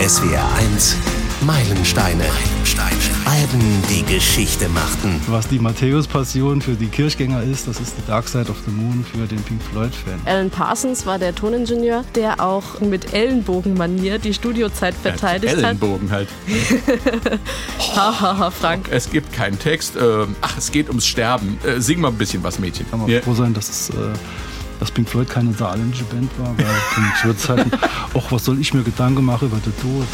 SWR 1 Meilensteine. Meilensteine. Alben, die Geschichte machten. Was die Matthäus-Passion für die Kirchgänger ist, das ist The Dark Side of the Moon für den Pink Floyd-Fan. Alan Parsons war der Toningenieur, der auch mit Ellenbogenmanier die Studiozeit verteidigt ja, Ellenbogen hat. halt. Hahaha, Frank. Es gibt keinen Text. Ähm, ach, es geht ums Sterben. Äh, sing mal ein bisschen was, Mädchen. Kann man ja. froh sein, dass es. Dass Pink Floyd keine saarländische Band war, weil zu Zeiten, ach, was soll ich mir Gedanken machen über den Tod?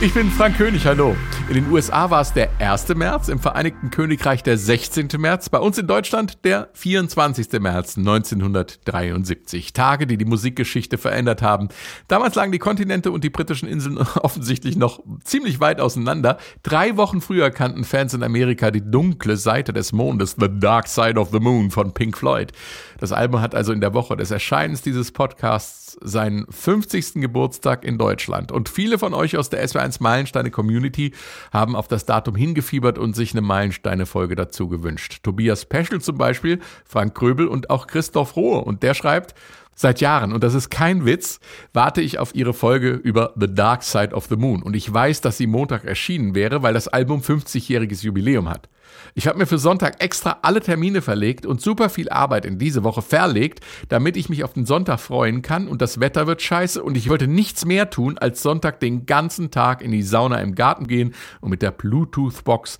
Ich bin Frank König, hallo. In den USA war es der 1. März, im Vereinigten Königreich der 16. März, bei uns in Deutschland der 24. März 1973. Tage, die die Musikgeschichte verändert haben. Damals lagen die Kontinente und die britischen Inseln offensichtlich noch ziemlich weit auseinander. Drei Wochen früher kannten Fans in Amerika die dunkle Seite des Mondes, The Dark Side of the Moon von Pink Floyd. Das Album hat also in der Woche des Erscheinens dieses Podcasts seinen 50. Geburtstag in Deutschland. Und viele von euch aus der SW1 Meilensteine Community haben auf das Datum hingefiebert und sich eine Meilensteine-Folge dazu gewünscht. Tobias Peschel zum Beispiel, Frank Kröbel und auch Christoph Rohe. Und der schreibt, Seit Jahren, und das ist kein Witz, warte ich auf ihre Folge über The Dark Side of the Moon. Und ich weiß, dass sie Montag erschienen wäre, weil das Album 50-jähriges Jubiläum hat. Ich habe mir für Sonntag extra alle Termine verlegt und super viel Arbeit in diese Woche verlegt, damit ich mich auf den Sonntag freuen kann und das Wetter wird scheiße und ich wollte nichts mehr tun, als Sonntag den ganzen Tag in die Sauna im Garten gehen und mit der Bluetooth-Box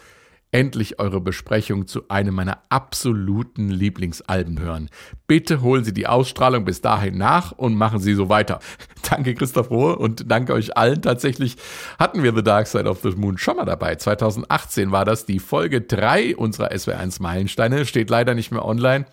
endlich eure Besprechung zu einem meiner absoluten Lieblingsalben hören. Bitte holen Sie die Ausstrahlung bis dahin nach und machen Sie so weiter. Danke Christoph Rohr und danke euch allen. Tatsächlich hatten wir The Dark Side of the Moon schon mal dabei. 2018 war das die Folge 3 unserer SW1 Meilensteine. Steht leider nicht mehr online.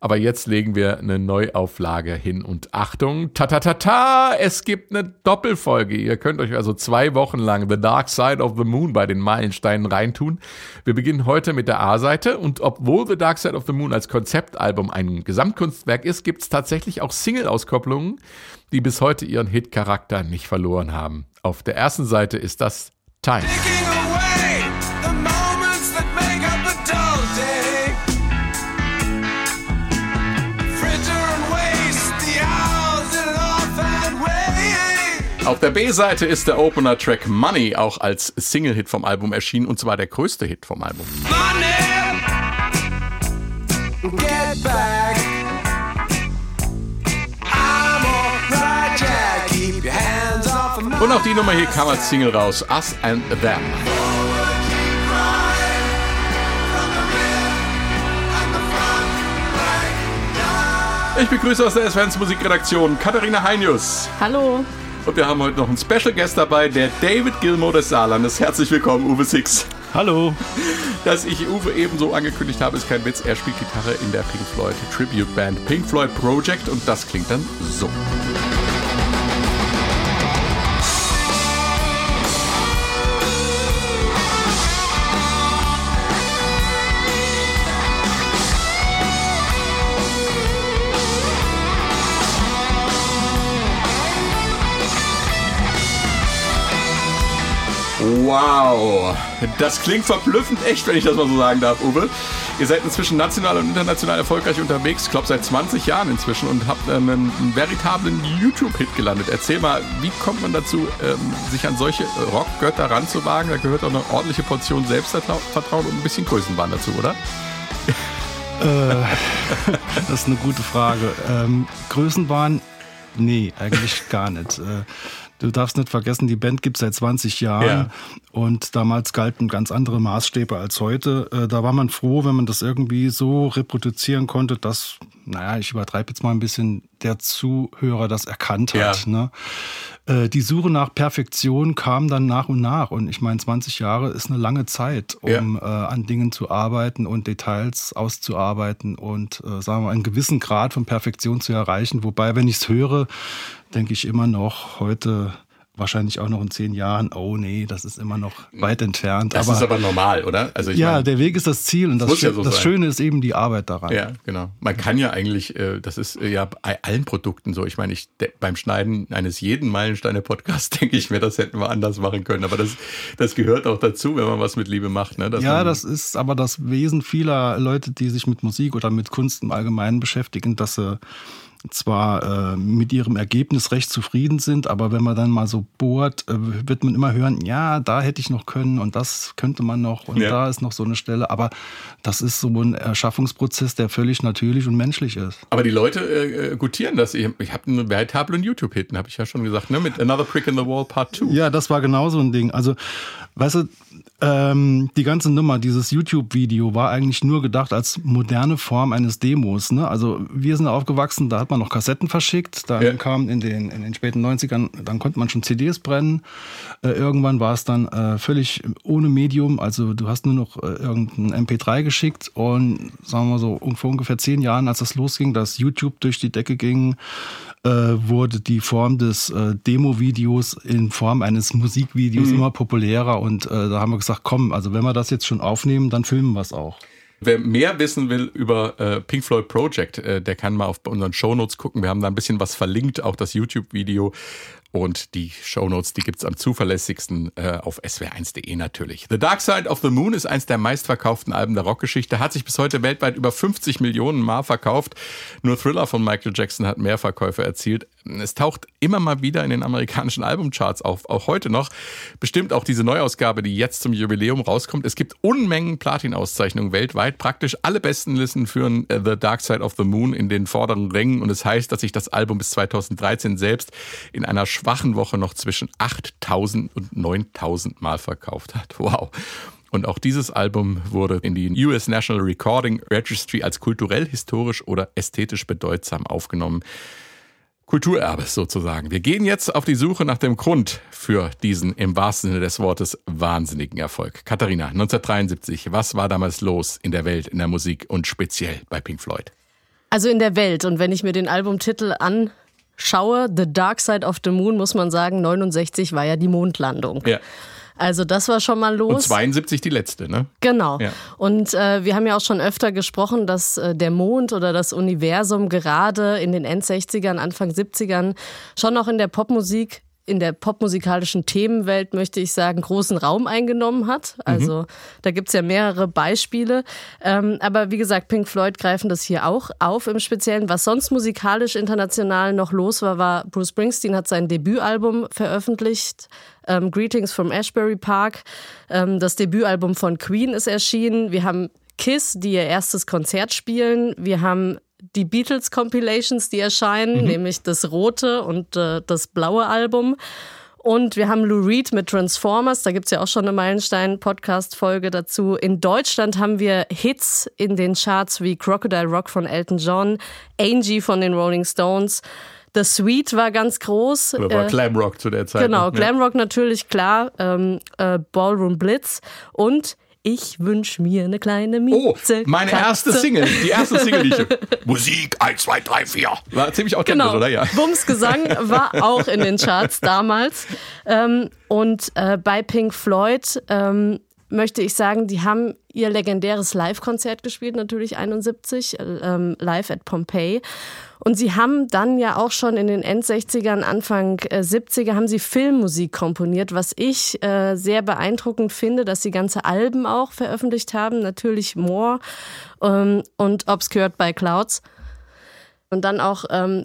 Aber jetzt legen wir eine Neuauflage hin und Achtung, ta ta ta ta, es gibt eine Doppelfolge. Ihr könnt euch also zwei Wochen lang The Dark Side of the Moon bei den Meilensteinen reintun. Wir beginnen heute mit der A-Seite und obwohl The Dark Side of the Moon als Konzeptalbum ein Gesamtkunstwerk ist, gibt es tatsächlich auch Single-Auskopplungen, die bis heute ihren Hit-Charakter nicht verloren haben. Auf der ersten Seite ist das Time. Auf der B-Seite ist der Opener-Track Money auch als Single-Hit vom Album erschienen und zwar der größte Hit vom Album. Und auch die Nummer hier kam als Single raus, Us and Them. Ich begrüße aus der SWNs Musikredaktion Katharina Heinius. Hallo. Und wir haben heute noch einen Special Guest dabei, der David Gilmore des Saarlandes. Herzlich willkommen, Uwe Six. Hallo. Dass ich Uwe ebenso angekündigt habe, ist kein Witz. Er spielt Gitarre in der Pink Floyd Tribute Band Pink Floyd Project und das klingt dann so. Wow, das klingt verblüffend echt, wenn ich das mal so sagen darf, Uwe. Ihr seid inzwischen national und international erfolgreich unterwegs, ich glaube seit 20 Jahren inzwischen und habt ähm, einen veritablen YouTube-Hit gelandet. Erzähl mal, wie kommt man dazu, ähm, sich an solche Rockgötter ranzuwagen? Da gehört auch eine ordentliche Portion Selbstvertrauen und ein bisschen Größenwahn dazu, oder? Äh, das ist eine gute Frage. Ähm, Größenwahn? Nee, eigentlich gar nicht. Äh, Du darfst nicht vergessen, die Band gibt es seit 20 Jahren ja. und damals galten ganz andere Maßstäbe als heute. Äh, da war man froh, wenn man das irgendwie so reproduzieren konnte, dass, naja, ich übertreibe jetzt mal ein bisschen, der Zuhörer das erkannt hat. Ja. Ne? Äh, die Suche nach Perfektion kam dann nach und nach. Und ich meine, 20 Jahre ist eine lange Zeit, um ja. äh, an Dingen zu arbeiten und Details auszuarbeiten und, sagen wir mal, einen gewissen Grad von Perfektion zu erreichen. Wobei, wenn ich es höre, denke ich immer noch heute wahrscheinlich auch noch in zehn Jahren, oh nee, das ist immer noch weit entfernt. Das aber, ist aber normal, oder? Also ja, meine, der Weg ist das Ziel und das, das, ja so das Schöne ist eben die Arbeit daran. Ja, genau. Man kann ja eigentlich, äh, das ist äh, ja bei allen Produkten so. Ich meine, ich beim Schneiden eines jeden Meilensteine-Podcasts denke ich mir, das hätten wir anders machen können. Aber das, das gehört auch dazu, wenn man was mit Liebe macht. Ne? ja, das ist aber das Wesen vieler Leute, die sich mit Musik oder mit Kunst im Allgemeinen beschäftigen, dass sie zwar äh, mit ihrem Ergebnis recht zufrieden sind, aber wenn man dann mal so bohrt, äh, wird man immer hören, ja, da hätte ich noch können und das könnte man noch und ja. da ist noch so eine Stelle. Aber das ist so ein Erschaffungsprozess, der völlig natürlich und menschlich ist. Aber die Leute äh, gutieren das. Ich, ich habe einen veritablen YouTube-Hit, habe ich ja schon gesagt, ne? mit Another Prick in the Wall Part 2. Ja, das war genau so ein Ding. Also, weißt du, ähm, die ganze Nummer, dieses YouTube-Video war eigentlich nur gedacht als moderne Form eines Demos. Ne? Also wir sind aufgewachsen, da hat man noch Kassetten verschickt, dann ja. kam in den, in den späten 90ern, dann konnte man schon CDs brennen. Äh, irgendwann war es dann äh, völlig ohne Medium, also du hast nur noch äh, irgendein MP3 geschickt und sagen wir so vor ungefähr zehn Jahren, als das losging, dass YouTube durch die Decke ging, äh, wurde die Form des äh, Demo-Videos in Form eines Musikvideos mhm. immer populärer und äh, da haben wir gesagt, komm, also wenn wir das jetzt schon aufnehmen, dann filmen wir es auch. Wer mehr wissen will über äh, Pink Floyd Project, äh, der kann mal auf unseren Shownotes gucken. Wir haben da ein bisschen was verlinkt, auch das YouTube-Video. Und die Shownotes, die gibt's am zuverlässigsten äh, auf swr1.de natürlich. The Dark Side of the Moon ist eins der meistverkauften Alben der Rockgeschichte, hat sich bis heute weltweit über 50 Millionen Mal verkauft. Nur Thriller von Michael Jackson hat mehr Verkäufe erzielt. Es taucht immer mal wieder in den amerikanischen Albumcharts auf, auch heute noch. Bestimmt auch diese Neuausgabe, die jetzt zum Jubiläum rauskommt. Es gibt Unmengen Platin-Auszeichnungen weltweit. Praktisch alle besten Listen führen äh, The Dark Side of the Moon in den vorderen Rängen. Und es das heißt, dass sich das Album bis 2013 selbst in einer schwachen Woche noch zwischen 8000 und 9000 Mal verkauft hat. Wow. Und auch dieses Album wurde in die US National Recording Registry als kulturell, historisch oder ästhetisch bedeutsam aufgenommen. Kulturerbe sozusagen. Wir gehen jetzt auf die Suche nach dem Grund für diesen im wahrsten Sinne des Wortes wahnsinnigen Erfolg. Katharina, 1973, was war damals los in der Welt, in der Musik und speziell bei Pink Floyd? Also in der Welt. Und wenn ich mir den Albumtitel an schaue, The Dark Side of the Moon, muss man sagen, 69 war ja die Mondlandung. Ja. Also das war schon mal los. Und 72 die letzte, ne? Genau. Ja. Und äh, wir haben ja auch schon öfter gesprochen, dass äh, der Mond oder das Universum gerade in den End-60ern, Anfang 70ern schon noch in der Popmusik in der popmusikalischen Themenwelt, möchte ich sagen, großen Raum eingenommen hat. Also mhm. da gibt's ja mehrere Beispiele. Ähm, aber wie gesagt, Pink Floyd greifen das hier auch auf im Speziellen. Was sonst musikalisch international noch los war, war Bruce Springsteen hat sein Debütalbum veröffentlicht. Ähm, Greetings from Ashbury Park. Ähm, das Debütalbum von Queen ist erschienen. Wir haben Kiss, die ihr erstes Konzert spielen. Wir haben die Beatles Compilations, die erscheinen, mhm. nämlich das rote und äh, das blaue Album. Und wir haben Lou Reed mit Transformers, da gibt's ja auch schon eine Meilenstein-Podcast-Folge dazu. In Deutschland haben wir Hits in den Charts wie Crocodile Rock von Elton John, Angie von den Rolling Stones. The Sweet war ganz groß. Oder war äh, Glamrock zu der Zeit. Genau, Glamrock ja. natürlich, klar. Ähm, äh, Ballroom Blitz. Und ich wünsche mir eine kleine Mieze. Oh, meine Katze. erste Single. Die erste Single, die ich. Musik 1, 2, 3, 4. War ziemlich authentisch, genau. oder? Ja. Bums Gesang war auch in den Charts damals. Ähm, und äh, bei Pink Floyd ähm, möchte ich sagen, die haben ihr legendäres Live-Konzert gespielt, natürlich 71, ähm, live at Pompeii. Und sie haben dann ja auch schon in den End-60ern, Anfang äh, 70er, haben sie Filmmusik komponiert, was ich äh, sehr beeindruckend finde, dass sie ganze Alben auch veröffentlicht haben. Natürlich More ähm, und Obscured by Clouds. Und dann auch ähm,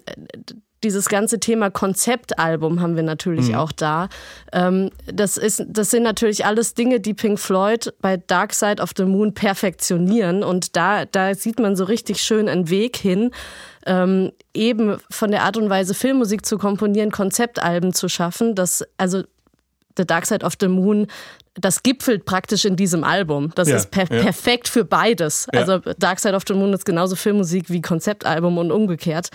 dieses ganze Thema Konzeptalbum haben wir natürlich mhm. auch da. Ähm, das, ist, das sind natürlich alles Dinge, die Pink Floyd bei Dark Side of the Moon perfektionieren. Und da, da sieht man so richtig schön einen Weg hin, ähm, eben von der Art und Weise Filmmusik zu komponieren, Konzeptalben zu schaffen. Das, also The Dark Side of the Moon, das gipfelt praktisch in diesem Album. Das ja, ist per ja. perfekt für beides. Ja. Also Dark Side of the Moon ist genauso Filmmusik wie Konzeptalbum und umgekehrt.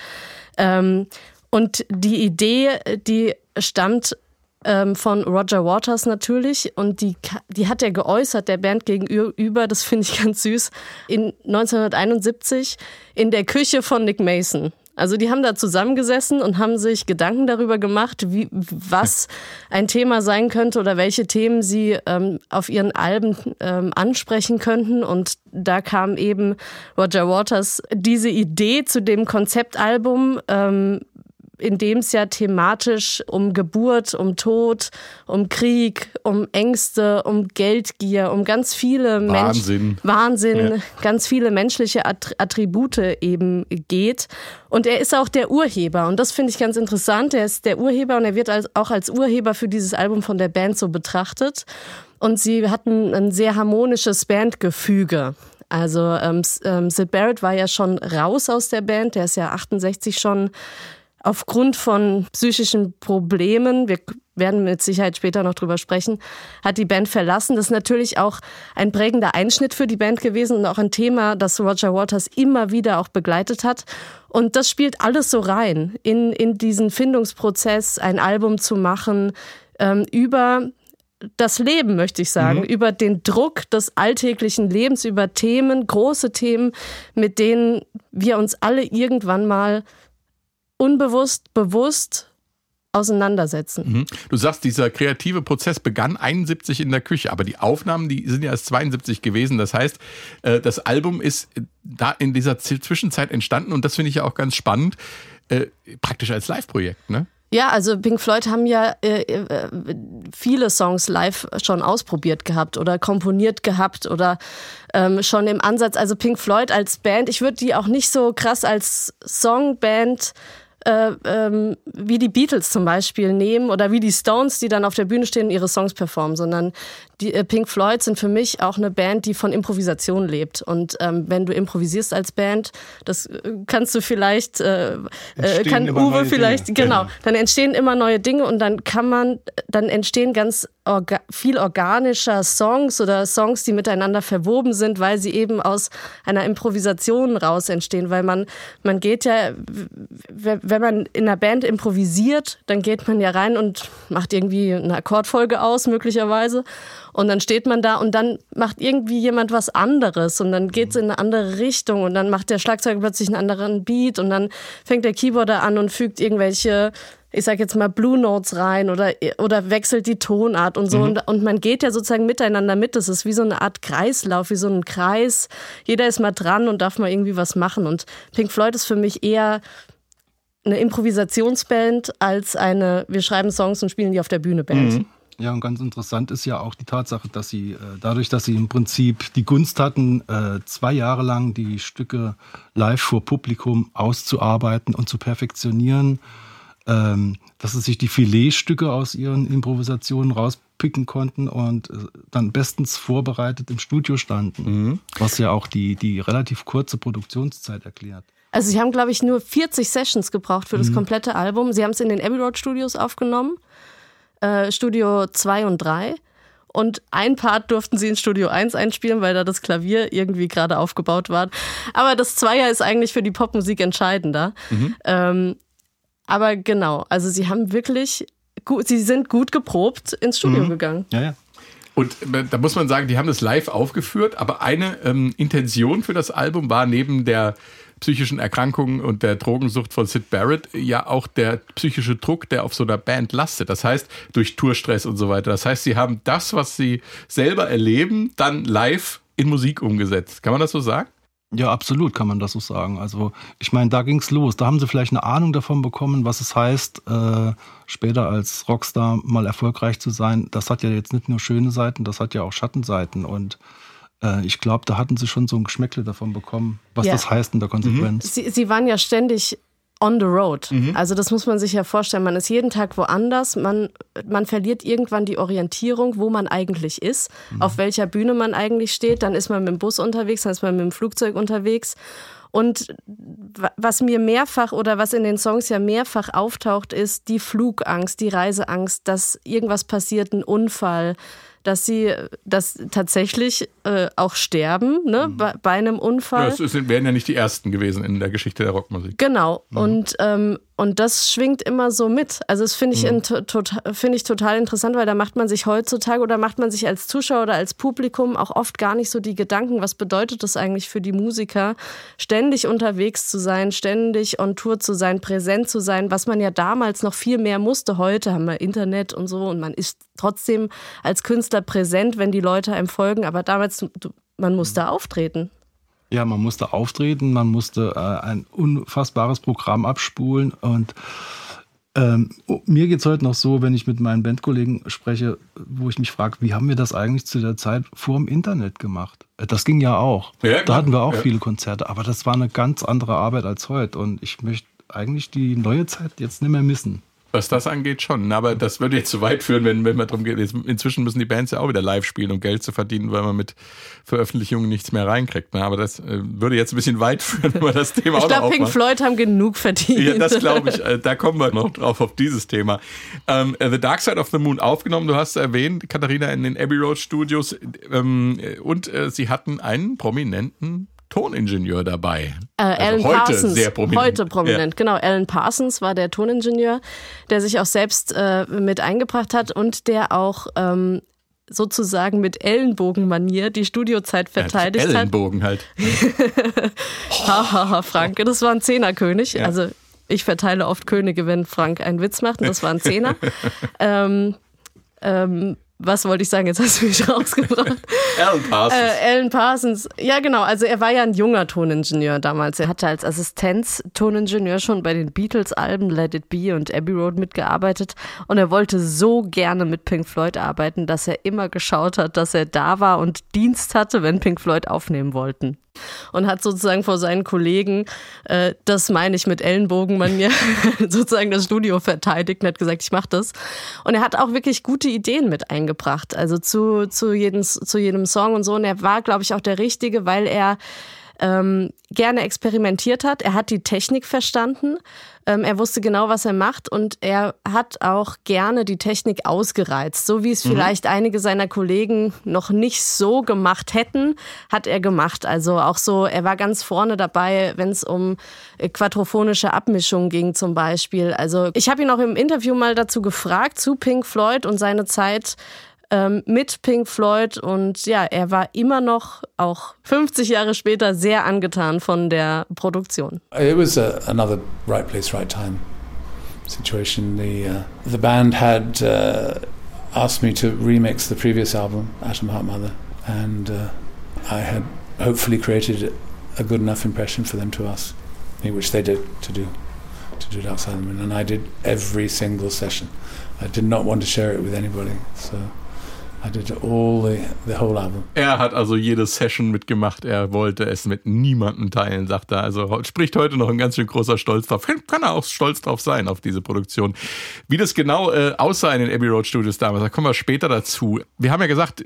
Ähm, und die Idee, die stammt ähm, von Roger Waters natürlich und die, die hat er geäußert, der Band gegenüber, das finde ich ganz süß, in 1971 in der Küche von Nick Mason. Also die haben da zusammengesessen und haben sich Gedanken darüber gemacht, wie, was ein Thema sein könnte oder welche Themen sie ähm, auf ihren Alben ähm, ansprechen könnten. Und da kam eben Roger Waters diese Idee zu dem Konzeptalbum ähm, in dem es ja thematisch um Geburt, um Tod, um Krieg, um Ängste, um Geldgier, um ganz viele Wahnsinn, Mensch Wahnsinn ja. ganz viele menschliche Attribute eben geht. Und er ist auch der Urheber. Und das finde ich ganz interessant. Er ist der Urheber und er wird als, auch als Urheber für dieses Album von der Band so betrachtet. Und sie hatten ein sehr harmonisches Bandgefüge. Also ähm, ähm, Sid Barrett war ja schon raus aus der Band, der ist ja 68 schon aufgrund von psychischen Problemen, wir werden mit Sicherheit später noch drüber sprechen, hat die Band verlassen. Das ist natürlich auch ein prägender Einschnitt für die Band gewesen und auch ein Thema, das Roger Waters immer wieder auch begleitet hat. Und das spielt alles so rein in, in diesen Findungsprozess, ein Album zu machen ähm, über das Leben, möchte ich sagen, mhm. über den Druck des alltäglichen Lebens, über Themen, große Themen, mit denen wir uns alle irgendwann mal unbewusst, bewusst auseinandersetzen. Mhm. Du sagst, dieser kreative Prozess begann 71 in der Küche, aber die Aufnahmen, die sind ja erst 72 gewesen. Das heißt, äh, das Album ist da in dieser Zwischenzeit entstanden und das finde ich ja auch ganz spannend, äh, praktisch als Live-Projekt, ne? Ja, also Pink Floyd haben ja äh, äh, viele Songs live schon ausprobiert gehabt oder komponiert gehabt oder ähm, schon im Ansatz. Also Pink Floyd als Band, ich würde die auch nicht so krass als Songband äh, ähm, wie die Beatles zum Beispiel nehmen oder wie die Stones, die dann auf der Bühne stehen und ihre Songs performen, sondern die äh, Pink Floyd sind für mich auch eine Band, die von Improvisation lebt. Und ähm, wenn du improvisierst als Band, das äh, kannst du vielleicht, äh, äh kann Uwe vielleicht, Dinge. genau, dann entstehen immer neue Dinge und dann kann man, dann entstehen ganz orga viel organischer Songs oder Songs, die miteinander verwoben sind, weil sie eben aus einer Improvisation raus entstehen, weil man, man geht ja, wenn man in einer Band improvisiert, dann geht man ja rein und macht irgendwie eine Akkordfolge aus, möglicherweise. Und dann steht man da und dann macht irgendwie jemand was anderes und dann geht es in eine andere Richtung und dann macht der Schlagzeuger plötzlich einen anderen Beat und dann fängt der Keyboarder an und fügt irgendwelche ich sag jetzt mal Blue Notes rein oder, oder wechselt die Tonart und so. Mhm. Und, und man geht ja sozusagen miteinander mit. Das ist wie so eine Art Kreislauf, wie so ein Kreis. Jeder ist mal dran und darf mal irgendwie was machen. Und Pink Floyd ist für mich eher eine Improvisationsband als eine, wir schreiben Songs und spielen die auf der Bühne Band. Mhm. Ja, und ganz interessant ist ja auch die Tatsache, dass sie äh, dadurch, dass sie im Prinzip die Gunst hatten, äh, zwei Jahre lang die Stücke live vor Publikum auszuarbeiten und zu perfektionieren, ähm, dass sie sich die Filetstücke aus ihren Improvisationen rauspicken konnten und äh, dann bestens vorbereitet im Studio standen, mhm. was ja auch die, die relativ kurze Produktionszeit erklärt. Also sie haben, glaube ich, nur 40 Sessions gebraucht für das mhm. komplette Album. Sie haben es in den Abbey Road Studios aufgenommen äh, Studio 2 und 3. Und ein Part durften sie in Studio 1 einspielen, weil da das Klavier irgendwie gerade aufgebaut war. Aber das Zweier ist eigentlich für die Popmusik entscheidender. Mhm. Ähm, aber genau, also sie haben wirklich, gut, sie sind gut geprobt ins Studio mhm. gegangen. Ja, ja. Und äh, da muss man sagen, die haben das live aufgeführt, aber eine ähm, Intention für das Album war neben der psychischen Erkrankungen und der Drogensucht von Sid Barrett ja auch der psychische Druck, der auf so einer Band lastet. Das heißt, durch Tourstress und so weiter. Das heißt, sie haben das, was sie selber erleben, dann live in Musik umgesetzt. Kann man das so sagen? Ja, absolut kann man das so sagen. Also ich meine, da ging es los. Da haben sie vielleicht eine Ahnung davon bekommen, was es heißt, äh, später als Rockstar mal erfolgreich zu sein. Das hat ja jetzt nicht nur schöne Seiten, das hat ja auch Schattenseiten. Und äh, ich glaube, da hatten sie schon so ein Geschmäckle davon bekommen, was ja. das heißt in der Konsequenz. Mhm. Sie, sie waren ja ständig on the road. Mhm. Also das muss man sich ja vorstellen. Man ist jeden Tag woanders. Man, man verliert irgendwann die Orientierung, wo man eigentlich ist, mhm. auf welcher Bühne man eigentlich steht. Dann ist man mit dem Bus unterwegs, dann ist man mit dem Flugzeug unterwegs. Und was mir mehrfach oder was in den Songs ja mehrfach auftaucht, ist die Flugangst, die Reiseangst, dass irgendwas passiert, ein Unfall, dass sie das tatsächlich äh, auch sterben ne, mhm. bei, bei, einem Unfall. Ja, das wären ja nicht die ersten gewesen in der Geschichte der Rockmusik. Genau. Mhm. Und ähm, und das schwingt immer so mit. Also das finde ich, mhm. find ich total interessant, weil da macht man sich heutzutage oder macht man sich als Zuschauer oder als Publikum auch oft gar nicht so die Gedanken, was bedeutet das eigentlich für die Musiker, ständig unterwegs zu sein, ständig on Tour zu sein, präsent zu sein, was man ja damals noch viel mehr musste. Heute haben wir Internet und so und man ist trotzdem als Künstler präsent, wenn die Leute einem folgen, aber damals, man musste mhm. auftreten. Ja, man musste auftreten, man musste äh, ein unfassbares Programm abspulen und Ähm, oh, mir geht es heute noch so, wenn ich mit meinen Bandkollegen spreche, wo ich mich frage, wie haben wir das eigentlich zu der Zeit vor dem Internet gemacht? Äh, das ging ja auch. Ja, da hatten wir auch ja. viele Konzerte, aber das war eine ganz andere Arbeit als heute. Und ich möchte eigentlich die neue Zeit jetzt nicht mehr missen. Was das angeht, schon. Aber das würde jetzt zu weit führen, wenn, wenn man darum geht. Inzwischen müssen die Bands ja auch wieder live spielen, um Geld zu verdienen, weil man mit Veröffentlichungen nichts mehr reinkriegt. Ne? Aber das äh, würde jetzt ein bisschen weit führen, wenn man das Thema ich auch glaub, noch Ich glaube, Pink Floyd haben genug verdient. Ja, das glaube ich. Äh, da kommen wir noch drauf auf dieses Thema. Ähm, The Dark Side of the Moon aufgenommen, du hast erwähnt, Katharina, in den Abbey Road Studios. Ähm, und äh, sie hatten einen prominenten Toningenieur dabei. Äh, also Alan heute Parsons, sehr prominent. Heute prominent, ja. genau. Alan Parsons war der Toningenieur, der sich auch selbst äh, mit eingebracht hat und der auch ähm, sozusagen mit Ellenbogenmanier die Studiozeit verteidigt ja, Ellenbogen hat. Ellenbogen halt. Hahaha, Frank, das war ein Zehnerkönig. Ja. Also ich verteile oft Könige, wenn Frank einen Witz macht und das war ein Zehner. ähm, ähm, was wollte ich sagen? Jetzt hast du mich rausgebracht. Alan Parsons. Äh, Alan Parsons. Ja, genau. Also er war ja ein junger Toningenieur damals. Er hatte als Assistenz-Toningenieur schon bei den Beatles-Alben Let It Be und Abbey Road mitgearbeitet. Und er wollte so gerne mit Pink Floyd arbeiten, dass er immer geschaut hat, dass er da war und Dienst hatte, wenn Pink Floyd aufnehmen wollten und hat sozusagen vor seinen Kollegen, äh, das meine ich mit Ellenbogenmanier, sozusagen das Studio verteidigt und hat gesagt, ich mache das. Und er hat auch wirklich gute Ideen mit eingebracht, also zu, zu, jedem, zu jedem Song und so. Und er war, glaube ich, auch der Richtige, weil er ähm, gerne experimentiert hat. Er hat die Technik verstanden. Ähm, er wusste genau, was er macht und er hat auch gerne die Technik ausgereizt. So wie es mhm. vielleicht einige seiner Kollegen noch nicht so gemacht hätten, hat er gemacht. Also auch so, er war ganz vorne dabei, wenn es um äh, quadrophonische Abmischung ging zum Beispiel. Also ich habe ihn auch im Interview mal dazu gefragt, zu Pink Floyd und seine Zeit ähm, mit Pink Floyd und ja, er war immer noch auch 50 Jahre später sehr angetan von der Produktion. It was a, another right place, right time situation. The uh, the band had uh, asked me to remix the previous album, Atom Heart Mother, and uh, I had hopefully created a good enough impression for them to ask me, which they did to do to do it outside them, and I did every single session. I did not want to share it with anybody, so. I did all the, the whole album. Er hat also jede Session mitgemacht. Er wollte es mit niemandem teilen, sagt er. Also spricht heute noch ein ganz schön großer Stolz drauf. Kann er auch stolz drauf sein, auf diese Produktion. Wie das genau äh, aussah in den Abbey Road Studios damals, da kommen wir später dazu. Wir haben ja gesagt,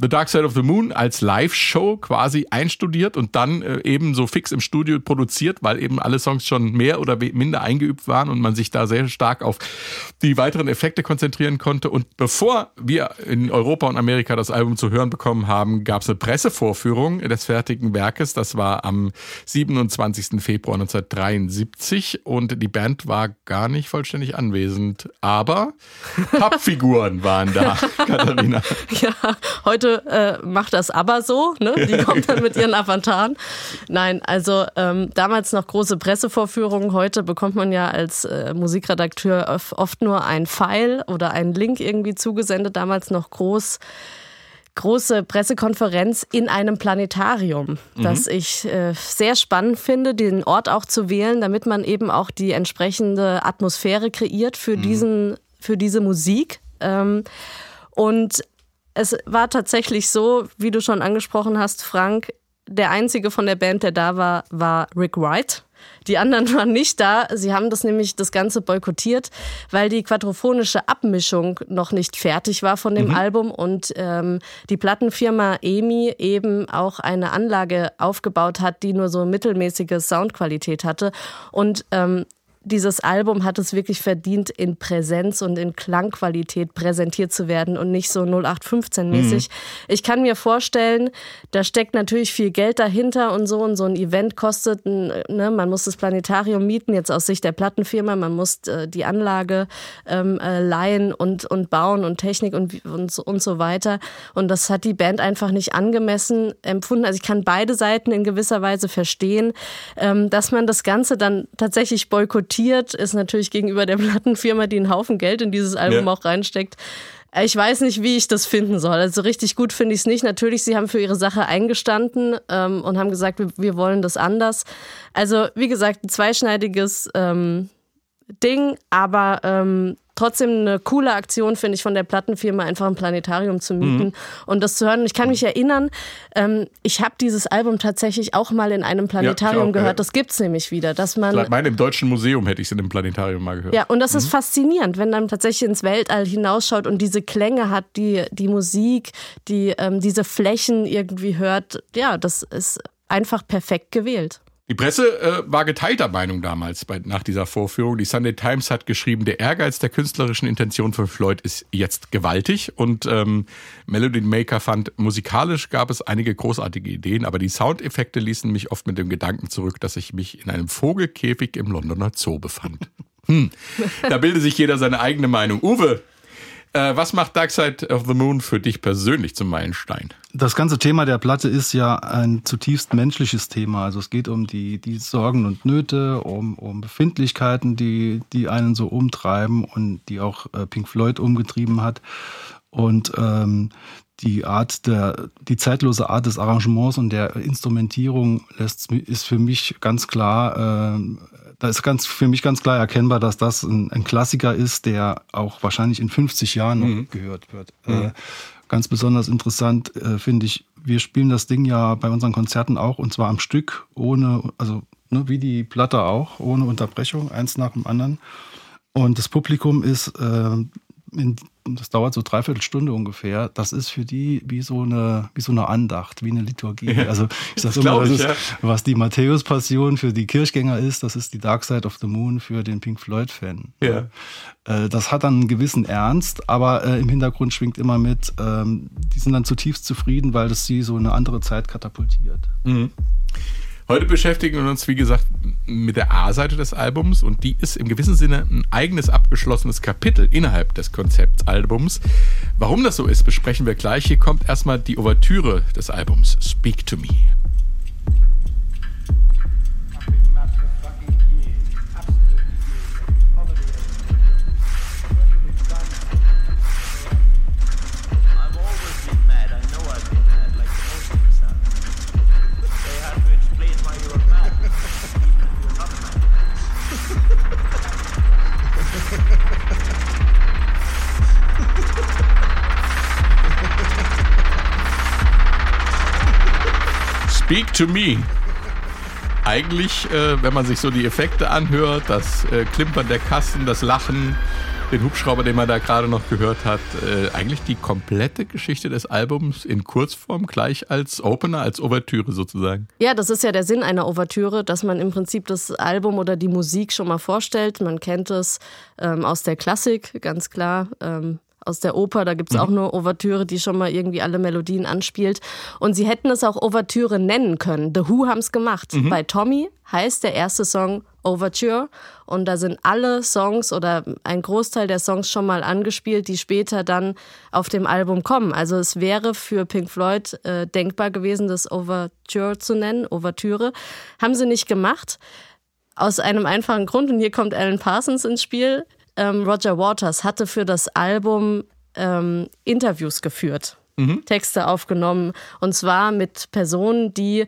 The Dark Side of the Moon als Live-Show quasi einstudiert und dann äh, eben so fix im Studio produziert, weil eben alle Songs schon mehr oder minder eingeübt waren und man sich da sehr stark auf die weiteren Effekte konzentrieren konnte. Und bevor wir in Europa und Amerika das Album zu hören bekommen haben, gab es eine Pressevorführung des fertigen Werkes. Das war am 27. Februar 1973 und die Band war gar nicht vollständig anwesend, aber Pappfiguren waren da, Katharina. Ja, Heute äh, macht das aber so, ne? Die kommt dann mit ihren Avataren. Nein, also ähm, damals noch große Pressevorführungen. Heute bekommt man ja als äh, Musikredakteur oft nur ein File oder einen Link irgendwie zugesendet. Damals noch groß große Pressekonferenz in einem Planetarium, mhm. das ich äh, sehr spannend finde, den Ort auch zu wählen, damit man eben auch die entsprechende Atmosphäre kreiert für mhm. diesen, für diese Musik. Ähm, und es war tatsächlich so, wie du schon angesprochen hast, Frank, der einzige von der Band, der da war, war Rick Wright. Die anderen waren nicht da. Sie haben das nämlich das Ganze boykottiert, weil die quadrophonische Abmischung noch nicht fertig war von dem mhm. Album und ähm, die Plattenfirma EMI eben auch eine Anlage aufgebaut hat, die nur so mittelmäßige Soundqualität hatte. Und ähm, dieses Album hat es wirklich verdient, in Präsenz und in Klangqualität präsentiert zu werden und nicht so 0815-mäßig. Mhm. Ich kann mir vorstellen, da steckt natürlich viel Geld dahinter und so und so ein Event kostet, ne, man muss das Planetarium mieten, jetzt aus Sicht der Plattenfirma, man muss äh, die Anlage ähm, äh, leihen und, und bauen und Technik und, und, und so weiter. Und das hat die Band einfach nicht angemessen empfunden. Also ich kann beide Seiten in gewisser Weise verstehen, ähm, dass man das Ganze dann tatsächlich boykottiert diskutiert, ist natürlich gegenüber der Plattenfirma, die einen Haufen Geld in dieses Album ja. auch reinsteckt. Ich weiß nicht, wie ich das finden soll. Also richtig gut finde ich es nicht. Natürlich, sie haben für ihre Sache eingestanden ähm, und haben gesagt, wir, wir, wollen das anders. Also wie gesagt, ein zweischneidiges ähm, Ding, aber ähm, trotzdem eine coole Aktion, finde ich, von der Plattenfirma, einfach ein Planetarium zu mieten mhm. und das zu hören. Und ich kann mich erinnern, ähm, ich habe dieses Album tatsächlich auch mal in einem Planetarium ja, auch, gehört. Das gibt es nämlich wieder, dass man. Ich meine, im Deutschen Museum hätte ich es in einem Planetarium mal gehört. Ja, und das mhm. ist faszinierend, wenn man tatsächlich ins Weltall hinausschaut und diese Klänge hat, die, die Musik, die ähm, diese Flächen irgendwie hört. Ja, das ist einfach perfekt gewählt. Die Presse äh, war geteilter Meinung damals bei, nach dieser Vorführung. Die Sunday Times hat geschrieben, der Ehrgeiz der künstlerischen Intention von Floyd ist jetzt gewaltig. Und ähm, Melody Maker fand, musikalisch gab es einige großartige Ideen, aber die Soundeffekte ließen mich oft mit dem Gedanken zurück, dass ich mich in einem Vogelkäfig im Londoner Zoo befand. Hm. Da bildet sich jeder seine eigene Meinung. Uwe, äh, was macht Dark Side of the Moon für dich persönlich zum Meilenstein? Das ganze Thema der Platte ist ja ein zutiefst menschliches Thema. Also es geht um die, die Sorgen und Nöte, um, um Befindlichkeiten, die, die einen so umtreiben und die auch äh, Pink Floyd umgetrieben hat. Und ähm, die Art der, die zeitlose Art des Arrangements und der Instrumentierung lässt, ist für mich ganz klar äh, da ist ganz für mich ganz klar erkennbar, dass das ein, ein Klassiker ist, der auch wahrscheinlich in 50 Jahren noch mhm. gehört wird. Mhm. Äh, ganz besonders interessant äh, finde ich, wir spielen das Ding ja bei unseren Konzerten auch und zwar am Stück, ohne, also ne, wie die Platte auch, ohne Unterbrechung, eins nach dem anderen. Und das Publikum ist äh, in das dauert so dreiviertel Stunde ungefähr. Das ist für die wie so eine, wie so eine Andacht, wie eine Liturgie. Ja, also ich sage immer, das ist, ja. was die Matthäus-Passion für die Kirchgänger ist, das ist die Dark Side of the Moon für den Pink Floyd-Fan. Ja. Äh, das hat dann einen gewissen Ernst, aber äh, im Hintergrund schwingt immer mit, ähm, die sind dann zutiefst zufrieden, weil das sie so eine andere Zeit katapultiert. Mhm. Heute beschäftigen wir uns, wie gesagt, mit der A-Seite des Albums und die ist im gewissen Sinne ein eigenes abgeschlossenes Kapitel innerhalb des Konzeptalbums. Warum das so ist, besprechen wir gleich. Hier kommt erstmal die Ouvertüre des Albums, Speak to Me. Speak to me. Eigentlich, äh, wenn man sich so die Effekte anhört, das äh, Klimpern der Kassen, das Lachen, den Hubschrauber, den man da gerade noch gehört hat, äh, eigentlich die komplette Geschichte des Albums in Kurzform gleich als Opener, als Ouvertüre sozusagen. Ja, das ist ja der Sinn einer Ouvertüre, dass man im Prinzip das Album oder die Musik schon mal vorstellt. Man kennt es ähm, aus der Klassik, ganz klar. Ähm, aus der Oper. Da gibt es mhm. auch eine Ouvertüre, die schon mal irgendwie alle Melodien anspielt. Und sie hätten es auch Ouvertüre nennen können. The Who haben es gemacht. Mhm. Bei Tommy heißt der erste Song Overture und da sind alle Songs oder ein Großteil der Songs schon mal angespielt, die später dann auf dem Album kommen. Also es wäre für Pink Floyd äh, denkbar gewesen, das Overture zu nennen, Ouvertüre. Haben sie nicht gemacht. Aus einem einfachen Grund, und hier kommt Alan Parsons ins Spiel ähm, Roger Waters hatte für das Album ähm, Interviews geführt, mhm. Texte aufgenommen und zwar mit Personen, die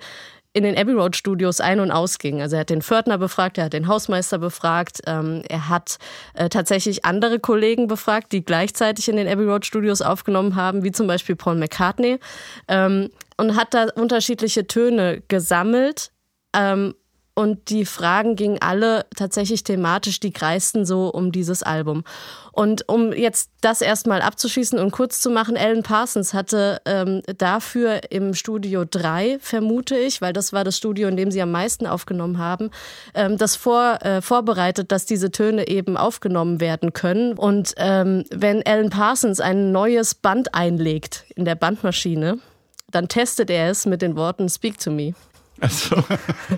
in den Abbey Road Studios ein- und ausgingen. Also er hat den Pförtner befragt, er hat den Hausmeister befragt, ähm, er hat äh, tatsächlich andere Kollegen befragt, die gleichzeitig in den Abbey Road Studios aufgenommen haben, wie zum Beispiel Paul McCartney, ähm, und hat da unterschiedliche Töne gesammelt ähm, und die Fragen gingen alle tatsächlich thematisch, die kreisten so um dieses Album. Und um jetzt das erstmal abzuschließen und kurz zu machen, Alan Parsons hatte ähm, dafür im Studio 3, vermute ich, weil das war das Studio, in dem sie am meisten aufgenommen haben, ähm, das vor, äh, vorbereitet, dass diese Töne eben aufgenommen werden können. Und ähm, wenn Alan Parsons ein neues Band einlegt in der Bandmaschine, dann testet er es mit den Worten Speak to me. Also,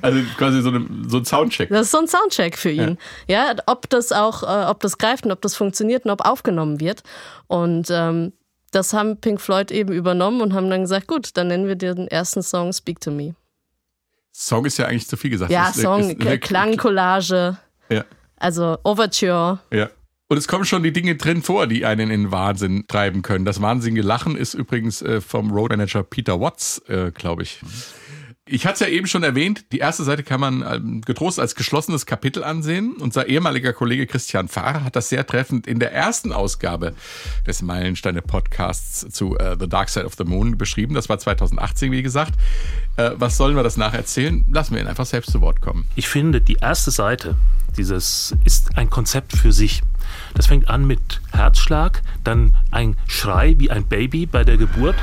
also quasi so, eine, so ein Soundcheck. Das ist so ein Soundcheck für ihn. Ja, ja ob das auch, äh, ob das greift und ob das funktioniert und ob aufgenommen wird. Und ähm, das haben Pink Floyd eben übernommen und haben dann gesagt, gut, dann nennen wir den ersten Song Speak to Me. Song ist ja eigentlich zu viel gesagt. Ja, ist, Song, ist, ist, Klangcollage. Ja. Also Overture. Ja. Und es kommen schon die Dinge drin vor, die einen in Wahnsinn treiben können. Das wahnsinnige Lachen ist übrigens äh, vom Roadmanager Peter Watts, äh, glaube ich. Ich hatte es ja eben schon erwähnt, die erste Seite kann man ähm, getrost als geschlossenes Kapitel ansehen. Unser ehemaliger Kollege Christian Fahrer hat das sehr treffend in der ersten Ausgabe des Meilensteine Podcasts zu uh, The Dark Side of the Moon beschrieben. Das war 2018, wie gesagt. Uh, was sollen wir das nacherzählen? Lassen wir ihn einfach selbst zu Wort kommen. Ich finde, die erste Seite dieses ist ein Konzept für sich. Das fängt an mit Herzschlag, dann ein Schrei wie ein Baby bei der Geburt.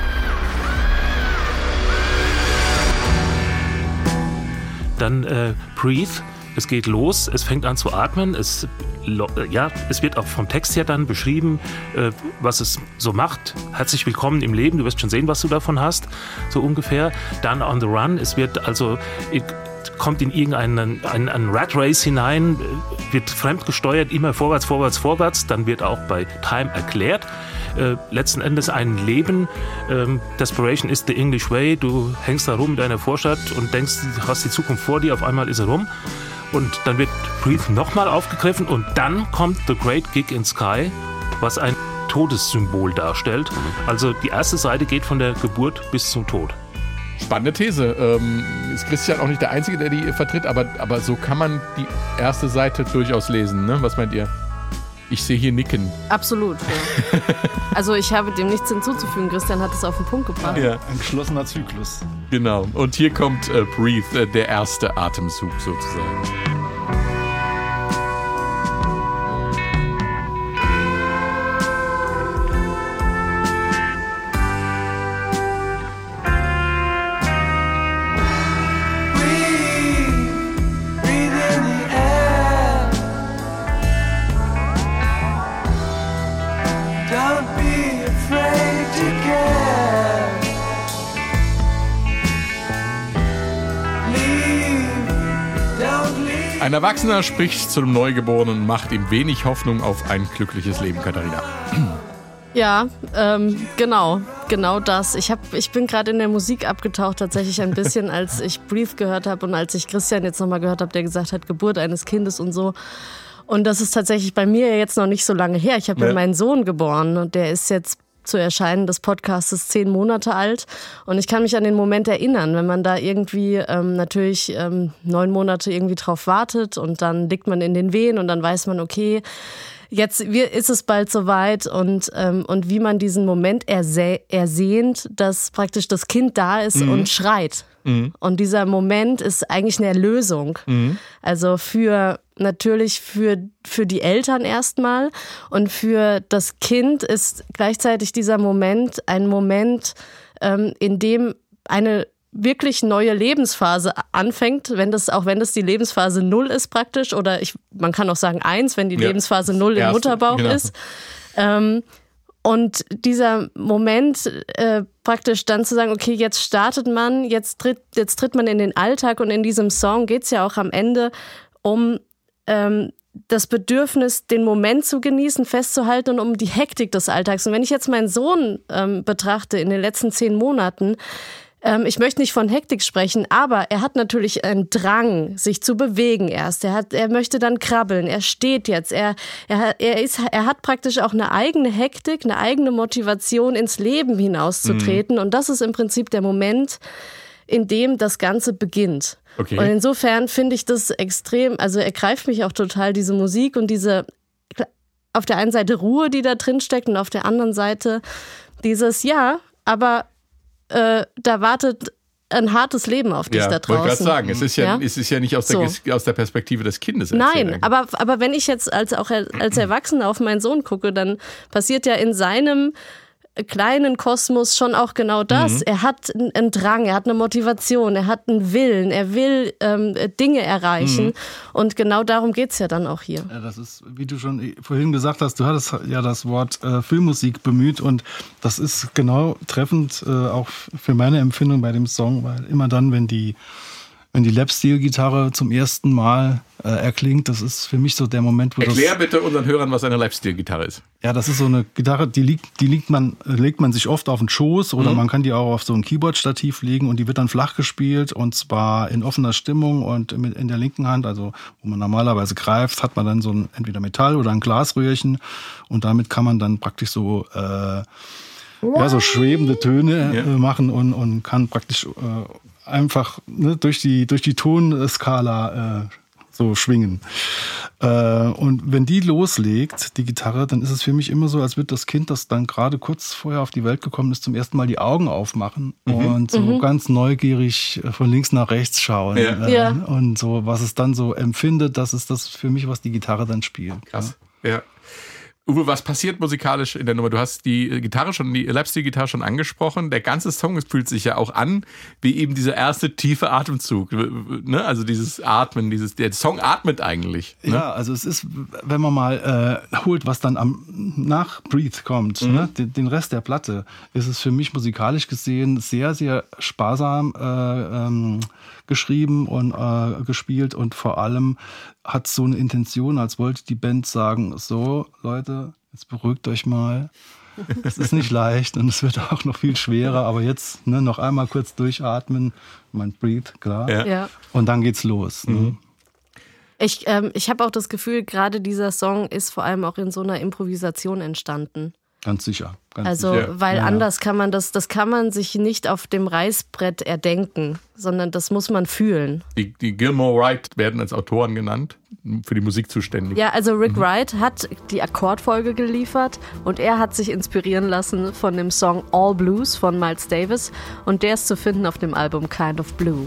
Dann äh, Breathe, es geht los, es fängt an zu atmen, es, ja, es wird auch vom Text her dann beschrieben, äh, was es so macht. Herzlich willkommen im Leben, du wirst schon sehen, was du davon hast, so ungefähr. Dann On the Run, es wird also kommt in irgendeinen einen, einen Rat Race hinein, wird fremdgesteuert, immer vorwärts, vorwärts, vorwärts. Dann wird auch bei Time erklärt, äh, letzten Endes ein Leben. Ähm, Desperation is the English way. Du hängst da rum in deiner Vorstadt und denkst, du hast die Zukunft vor dir, auf einmal ist er rum. Und dann wird Breathe nochmal aufgegriffen und dann kommt The Great Gig in Sky, was ein Todessymbol darstellt. Also die erste Seite geht von der Geburt bis zum Tod. Spannende These. Ähm, ist Christian auch nicht der Einzige, der die vertritt, aber, aber so kann man die erste Seite durchaus lesen. Ne? Was meint ihr? Ich sehe hier Nicken. Absolut. Ja. also ich habe dem nichts hinzuzufügen. Christian hat es auf den Punkt gebracht. Ja, ein geschlossener Zyklus. Genau. Und hier kommt äh, Breathe, äh, der erste Atemzug sozusagen. Ein Erwachsener spricht zu einem Neugeborenen und macht ihm wenig Hoffnung auf ein glückliches Leben, Katharina. Ja, ähm, genau, genau das. Ich, hab, ich bin gerade in der Musik abgetaucht, tatsächlich ein bisschen, als ich Breathe gehört habe und als ich Christian jetzt nochmal gehört habe, der gesagt hat, Geburt eines Kindes und so. Und das ist tatsächlich bei mir jetzt noch nicht so lange her. Ich habe ja. meinen Sohn geboren und der ist jetzt zu Erscheinen des Podcasts zehn Monate alt. Und ich kann mich an den Moment erinnern, wenn man da irgendwie ähm, natürlich ähm, neun Monate irgendwie drauf wartet und dann liegt man in den Wehen und dann weiß man, okay, jetzt ist es bald soweit und, ähm, und wie man diesen Moment ersehnt, dass praktisch das Kind da ist mhm. und schreit. Mhm. Und dieser Moment ist eigentlich eine Erlösung. Mhm. Also für natürlich für, für die Eltern erstmal und für das Kind ist gleichzeitig dieser Moment ein Moment, ähm, in dem eine wirklich neue Lebensphase anfängt, wenn das, auch wenn das die Lebensphase null ist praktisch, oder ich, man kann auch sagen eins, wenn die ja, Lebensphase null im Mutterbauch genau. ist. Ähm, und dieser Moment, äh, praktisch dann zu sagen, okay, jetzt startet man, jetzt tritt, jetzt tritt man in den Alltag und in diesem Song geht es ja auch am Ende um ähm, das Bedürfnis, den Moment zu genießen, festzuhalten und um die Hektik des Alltags. Und wenn ich jetzt meinen Sohn ähm, betrachte in den letzten zehn Monaten, ähm, ich möchte nicht von Hektik sprechen, aber er hat natürlich einen Drang, sich zu bewegen erst. Er, hat, er möchte dann krabbeln. Er steht jetzt. Er, er, er, ist, er hat praktisch auch eine eigene Hektik, eine eigene Motivation, ins Leben hinauszutreten. Mhm. Und das ist im Prinzip der Moment, in dem das Ganze beginnt. Okay. Und insofern finde ich das extrem, also ergreift mich auch total diese Musik und diese auf der einen Seite Ruhe, die da drin steckt und auf der anderen Seite dieses Ja, aber äh, da wartet ein hartes Leben auf dich ja, da draußen. Ich wollte gerade sagen, es ist ja, ja? es ist ja nicht aus der, so. aus der Perspektive des Kindes. Nein, aber, aber wenn ich jetzt als, auch als Erwachsener auf meinen Sohn gucke, dann passiert ja in seinem kleinen Kosmos schon auch genau das. Mhm. Er hat einen Drang, er hat eine Motivation, er hat einen Willen, er will ähm, Dinge erreichen. Mhm. Und genau darum geht es ja dann auch hier. Ja, das ist, wie du schon vorhin gesagt hast, du hattest ja das Wort äh, Filmmusik bemüht und das ist genau treffend äh, auch für meine Empfindung bei dem Song, weil immer dann, wenn die wenn die Lap-Steel-Gitarre zum ersten Mal äh, erklingt, das ist für mich so der Moment, wo Erklär das, bitte unseren Hörern, was eine Lap-Steel-Gitarre ist. Ja, das ist so eine Gitarre, die liegt, die liegt man, legt man sich oft auf den Schoß oder mhm. man kann die auch auf so ein Keyboard-Stativ legen und die wird dann flach gespielt und zwar in offener Stimmung und in der linken Hand, also wo man normalerweise greift, hat man dann so ein entweder Metall oder ein Glasröhrchen und damit kann man dann praktisch so äh, ja, so schwebende Töne äh, machen und, und kann praktisch äh, einfach ne, durch die, durch die Tonskala äh, so schwingen. Äh, und wenn die loslegt, die Gitarre, dann ist es für mich immer so, als würde das Kind, das dann gerade kurz vorher auf die Welt gekommen ist, zum ersten Mal die Augen aufmachen mhm. und so mhm. ganz neugierig von links nach rechts schauen. Ja. Äh, ja. Und so, was es dann so empfindet, das ist das für mich, was die Gitarre dann spielt. Krass. ja. ja. Uwe, was passiert musikalisch in der Nummer? Du hast die Gitarre schon, die Lapsteel-Gitarre schon angesprochen. Der ganze Song fühlt sich ja auch an wie eben dieser erste tiefe Atemzug. Ne? Also dieses Atmen, dieses, der Song atmet eigentlich. Ne? Ja, also es ist, wenn man mal äh, holt, was dann am nach Breathe kommt, mhm. ne? den, den, Rest der Platte, ist es für mich musikalisch gesehen sehr, sehr sparsam äh, ähm, geschrieben und äh, gespielt und vor allem hat so eine Intention, als wollte die Band sagen, so Leute, jetzt beruhigt euch mal. Es ist nicht leicht und es wird auch noch viel schwerer, aber jetzt ne, noch einmal kurz durchatmen, man breathe, klar. Ja. ja. Und dann geht's los. Ne? Mhm. Ich, ähm, ich habe auch das Gefühl, gerade dieser Song ist vor allem auch in so einer Improvisation entstanden. Ganz sicher. Ganz also, sicher. weil ja. anders kann man das, das kann man sich nicht auf dem Reißbrett erdenken, sondern das muss man fühlen. Die, die Gilmore Wright werden als Autoren genannt, für die Musik zuständig. Ja, also Rick mhm. Wright hat die Akkordfolge geliefert und er hat sich inspirieren lassen von dem Song All Blues von Miles Davis und der ist zu finden auf dem Album Kind of Blue.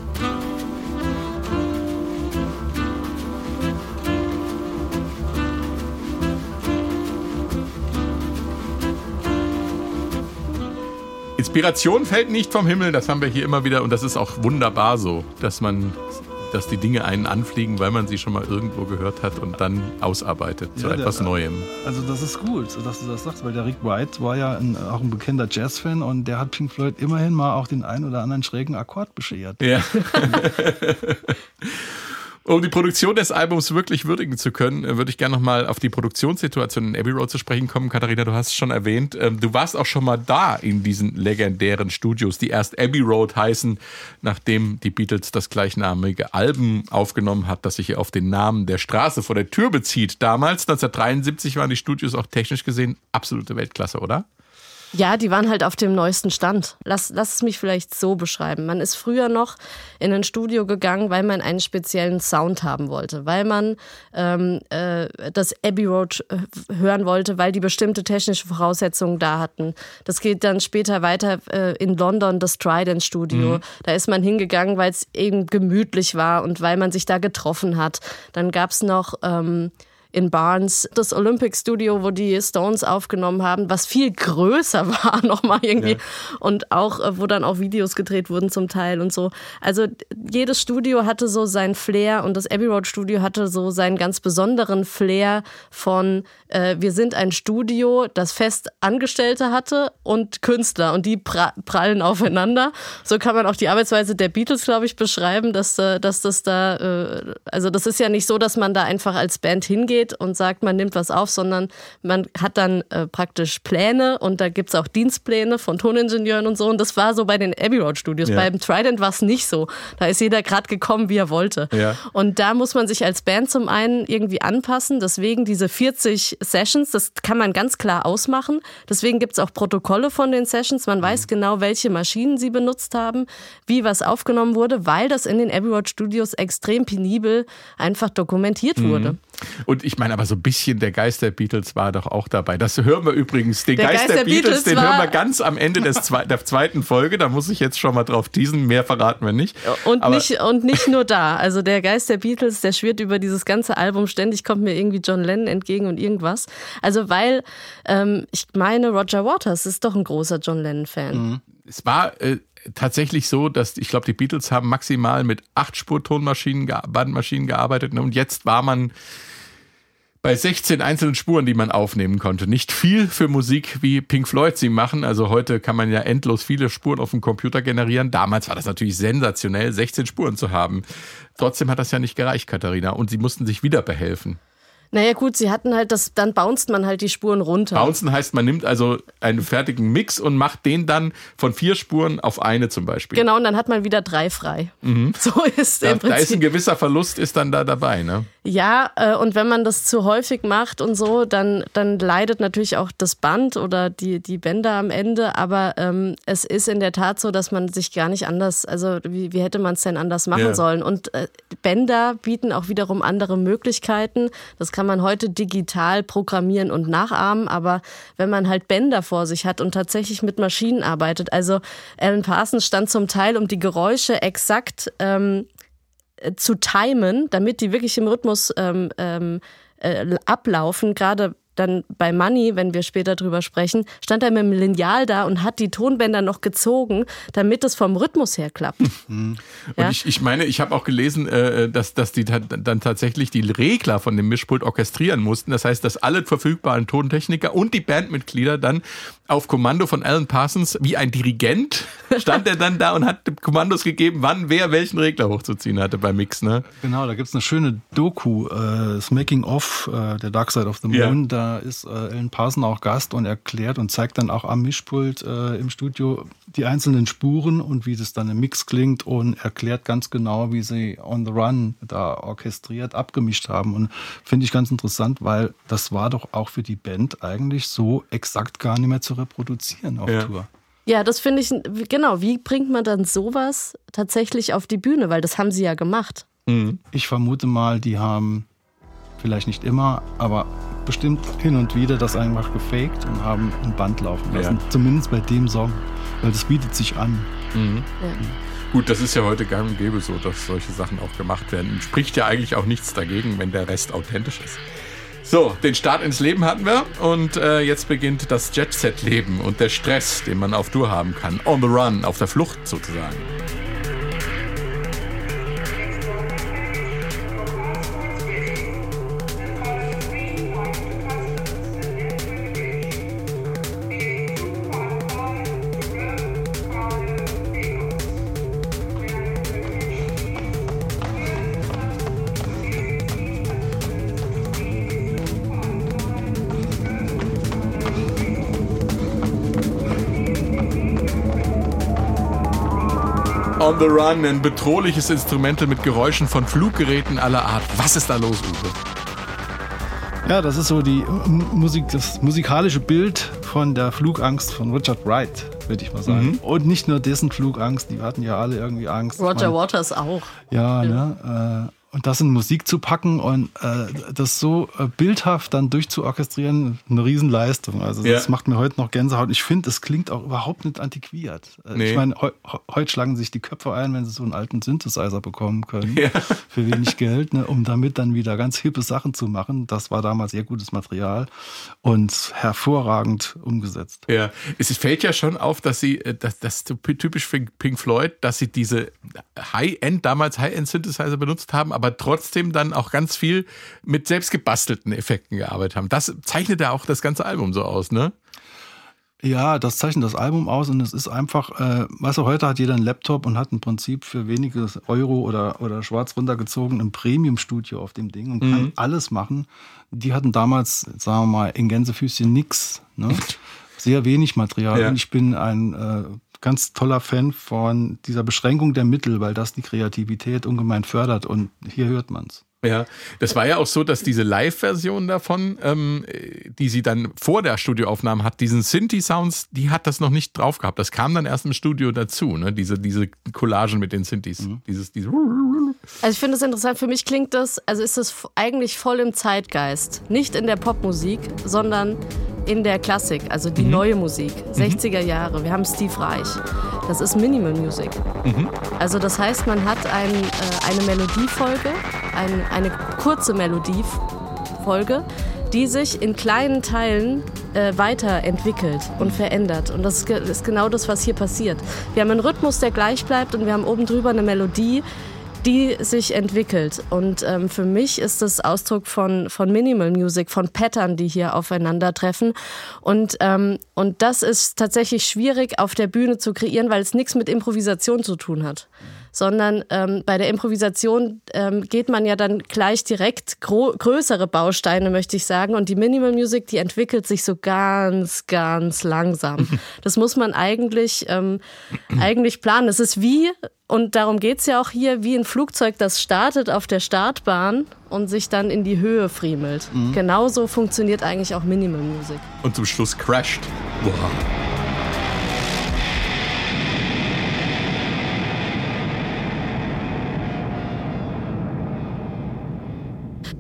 Inspiration fällt nicht vom Himmel, das haben wir hier immer wieder und das ist auch wunderbar so, dass man dass die Dinge einen anfliegen, weil man sie schon mal irgendwo gehört hat und dann ausarbeitet ja, zu etwas der, Neuem. Also das ist gut, dass du das sagst, weil der Rick White war ja ein, auch ein bekannter Jazz-Fan und der hat Pink Floyd immerhin mal auch den einen oder anderen schrägen Akkord beschert. Ja. Um die Produktion des Albums wirklich würdigen zu können, äh, würde ich gerne nochmal auf die Produktionssituation in Abbey Road zu sprechen kommen. Katharina, du hast es schon erwähnt. Ähm, du warst auch schon mal da in diesen legendären Studios, die erst Abbey Road heißen, nachdem die Beatles das gleichnamige Album aufgenommen hat, das sich auf den Namen der Straße vor der Tür bezieht. Damals, 1973, waren die Studios auch technisch gesehen absolute Weltklasse, oder? Ja, die waren halt auf dem neuesten Stand. Lass, lass es mich vielleicht so beschreiben. Man ist früher noch in ein Studio gegangen, weil man einen speziellen Sound haben wollte, weil man ähm, äh, das Abbey Road äh, hören wollte, weil die bestimmte technische Voraussetzungen da hatten. Das geht dann später weiter äh, in London, das Trident Studio. Mhm. Da ist man hingegangen, weil es eben gemütlich war und weil man sich da getroffen hat. Dann gab's noch... Ähm, in Barnes, das Olympic Studio, wo die Stones aufgenommen haben, was viel größer war nochmal irgendwie ja. und auch, äh, wo dann auch Videos gedreht wurden zum Teil und so. Also jedes Studio hatte so sein Flair und das Abbey Road Studio hatte so seinen ganz besonderen Flair von äh, wir sind ein Studio, das fest Angestellte hatte und Künstler und die pra prallen aufeinander. So kann man auch die Arbeitsweise der Beatles, glaube ich, beschreiben, dass, äh, dass das da, äh, also das ist ja nicht so, dass man da einfach als Band hingeht hingeht und sagt, man nimmt was auf, sondern man hat dann äh, praktisch Pläne und da gibt es auch Dienstpläne von Toningenieuren und so. Und das war so bei den Abbey Road Studios. Ja. Beim Trident war es nicht so. Da ist jeder gerade gekommen, wie er wollte. Ja. Und da muss man sich als Band zum einen irgendwie anpassen. Deswegen diese 40 Sessions, das kann man ganz klar ausmachen. Deswegen gibt es auch Protokolle von den Sessions. Man weiß mhm. genau, welche Maschinen sie benutzt haben, wie was aufgenommen wurde, weil das in den Abbey Road Studios extrem penibel einfach dokumentiert mhm. wurde. Und ich meine, aber so ein bisschen der Geist der Beatles war doch auch dabei. Das hören wir übrigens. Den der Geist, Geist der, der, Beatles, Beatles den hören wir ganz am Ende des zwe der zweiten Folge. Da muss ich jetzt schon mal drauf teasen. Mehr verraten wir nicht. Und, nicht. und nicht nur da. Also der Geist der Beatles, der schwirrt über dieses ganze Album. Ständig kommt mir irgendwie John Lennon entgegen und irgendwas. Also weil ähm, ich meine, Roger Waters ist doch ein großer John Lennon-Fan. Mhm. Es war äh, tatsächlich so, dass ich glaube, die Beatles haben maximal mit acht Spur-Tonmaschinen, Bandmaschinen gearbeitet. Ne? Und jetzt war man bei 16 einzelnen Spuren, die man aufnehmen konnte. Nicht viel für Musik, wie Pink Floyd sie machen. Also heute kann man ja endlos viele Spuren auf dem Computer generieren. Damals war das natürlich sensationell, 16 Spuren zu haben. Trotzdem hat das ja nicht gereicht, Katharina. Und sie mussten sich wieder behelfen. Naja gut, sie hatten halt das, dann bounced man halt die Spuren runter. Bouncen heißt, man nimmt also einen fertigen Mix und macht den dann von vier Spuren auf eine zum Beispiel. Genau, und dann hat man wieder drei frei. Mhm. So ist da, im Prinzip. Da ist ein gewisser Verlust ist dann da dabei, ne? Ja, äh, und wenn man das zu häufig macht und so, dann, dann leidet natürlich auch das Band oder die, die Bänder am Ende. Aber ähm, es ist in der Tat so, dass man sich gar nicht anders, also wie, wie hätte man es denn anders machen Ja. sollen? Und äh, Bänder bieten auch wiederum andere Möglichkeiten. Das kann man heute digital programmieren und nachahmen. Aber wenn man halt Bänder vor sich hat und tatsächlich mit Maschinen arbeitet, also Alan Parsons stand zum Teil, um die Geräusche exakt ähm, äh, zu timen, damit die wirklich im Rhythmus ähm, ähm, äh, ablaufen. Gerade dann bei Money, wenn wir später drüber sprechen, stand er mit dem Lineal da und hat die Tonbänder noch gezogen, damit es vom Rhythmus her klappt. Und Ja. ich, ich meine, ich habe auch gelesen, äh, dass, dass die dann tatsächlich die Regler von dem Mischpult orchestrieren mussten. Das heißt, dass alle verfügbaren Tontechniker und die Bandmitglieder dann auf Kommando von Alan Parsons wie ein Dirigent stand er dann da und hat Kommandos gegeben, wann wer welchen Regler hochzuziehen hatte beim Mix. Ne? Genau, da gibt's eine schöne Doku, äh, das Making of äh, der Dark Side of the Ja. Da ist äh, Alan Parson auch Gast und erklärt und zeigt dann auch am Mischpult äh, im Studio die einzelnen Spuren und wie das dann im Mix klingt und erklärt ganz genau, wie sie On the Run da orchestriert abgemischt haben. Und finde ich ganz interessant, weil das war doch auch für die Band eigentlich so exakt gar nicht mehr zu reproduzieren auf Ja. Tour. Ja, das finde ich, genau, wie bringt man dann sowas tatsächlich auf die Bühne? Weil das haben sie ja gemacht. Ich vermute mal, die haben vielleicht nicht immer, aber bestimmt hin und wieder das einfach gefaked und haben ein Band laufen lassen. Ja. Zumindest bei dem Song, weil das bietet sich an. Gut, das ist ja heute gang und gäbe so, dass solche Sachen auch gemacht werden. Spricht ja eigentlich auch nichts dagegen, wenn der Rest authentisch ist. So, den Start ins Leben hatten wir und äh, jetzt beginnt das Jet-Set-Leben und der Stress, den man auf Tour haben kann. On the run, auf der Flucht sozusagen. The Run, ein bedrohliches Instrumental mit Geräuschen von Fluggeräten aller Art. Was ist da los, Uwe? Ja, das ist so die Musik, das musikalische Bild von der Flugangst von Richard Wright, würde ich mal sagen. Und nicht nur dessen Flugangst, die hatten ja alle irgendwie Angst. Roger Man- Waters auch. Ja, ne? Äh, und das in Musik zu packen und äh, das so äh, bildhaft dann durchzuorchestrieren, eine Riesenleistung. Also Ja. das macht mir heute noch Gänsehaut. Ich finde, es klingt auch überhaupt nicht antiquiert. Äh, Nee. Ich meine, heu- heute schlagen sich die Köpfe ein, wenn sie so einen alten Synthesizer bekommen können Ja. für wenig Geld, ne, um damit dann wieder ganz hippe Sachen zu machen. Das war damals sehr gutes Material und hervorragend umgesetzt. Ja, es fällt ja schon auf, dass sie, äh, das, das ist typisch für Pink Floyd, dass sie diese High-End, damals High-End-Synthesizer benutzt haben, aber trotzdem dann auch ganz viel mit selbst gebastelten Effekten gearbeitet haben. Das zeichnet ja auch das ganze Album so aus, ne? Ja, das zeichnet das Album aus und es ist einfach, äh, weißt du, heute hat jeder einen Laptop und hat im Prinzip für wenige Euro oder, oder schwarz runtergezogen ein Premium-Studio auf dem Ding und kann alles machen. Die hatten damals, sagen wir mal, in Gänsefüßchen nix. Ne? Sehr wenig Material. Ja. Und ich bin ein äh, ganz toller Fan von dieser Beschränkung der Mittel, weil das die Kreativität ungemein fördert und hier hört man's. Ja, das war ja auch so, dass diese Live-Version davon, ähm, die sie dann vor der Studioaufnahme hat, diesen Synthi-Sounds, die hat das noch nicht drauf gehabt. Das kam dann erst im Studio dazu, ne? Diese, diese Collagen mit den Synthes. Dieses, diese Also ich finde es interessant, für mich klingt das, also ist das eigentlich voll im Zeitgeist. Nicht in der Popmusik, sondern in der Klassik, also die neue Musik, 60er Jahre. Wir haben Steve Reich. Das ist Minimal Music. Also das heißt, man hat ein, äh, eine Melodiefolge, ein, eine kurze Melodiefolge, die sich in kleinen Teilen äh, weiterentwickelt und verändert. Und das ist, ist genau das, was hier passiert. Wir haben einen Rhythmus, der gleich bleibt und wir haben oben drüber eine Melodie, die sich entwickelt. Und ähm, für mich ist das Ausdruck von, von Minimal Music, von Pattern, die hier aufeinandertreffen. Und, ähm, und das ist tatsächlich schwierig auf der Bühne zu kreieren, weil es nichts mit Improvisation zu tun hat. Sondern ähm, bei der Improvisation ähm, geht man ja dann gleich direkt größere Bausteine, möchte ich sagen. Und die Minimal Music, die entwickelt sich so ganz, ganz langsam. Das muss man eigentlich, ähm, eigentlich planen. Es ist wie, und darum geht es ja auch hier, wie ein Flugzeug, das startet auf der Startbahn und sich dann in die Höhe friemelt. Mhm. Genauso funktioniert eigentlich auch Minimal Music. Und zum Schluss crasht. Wow.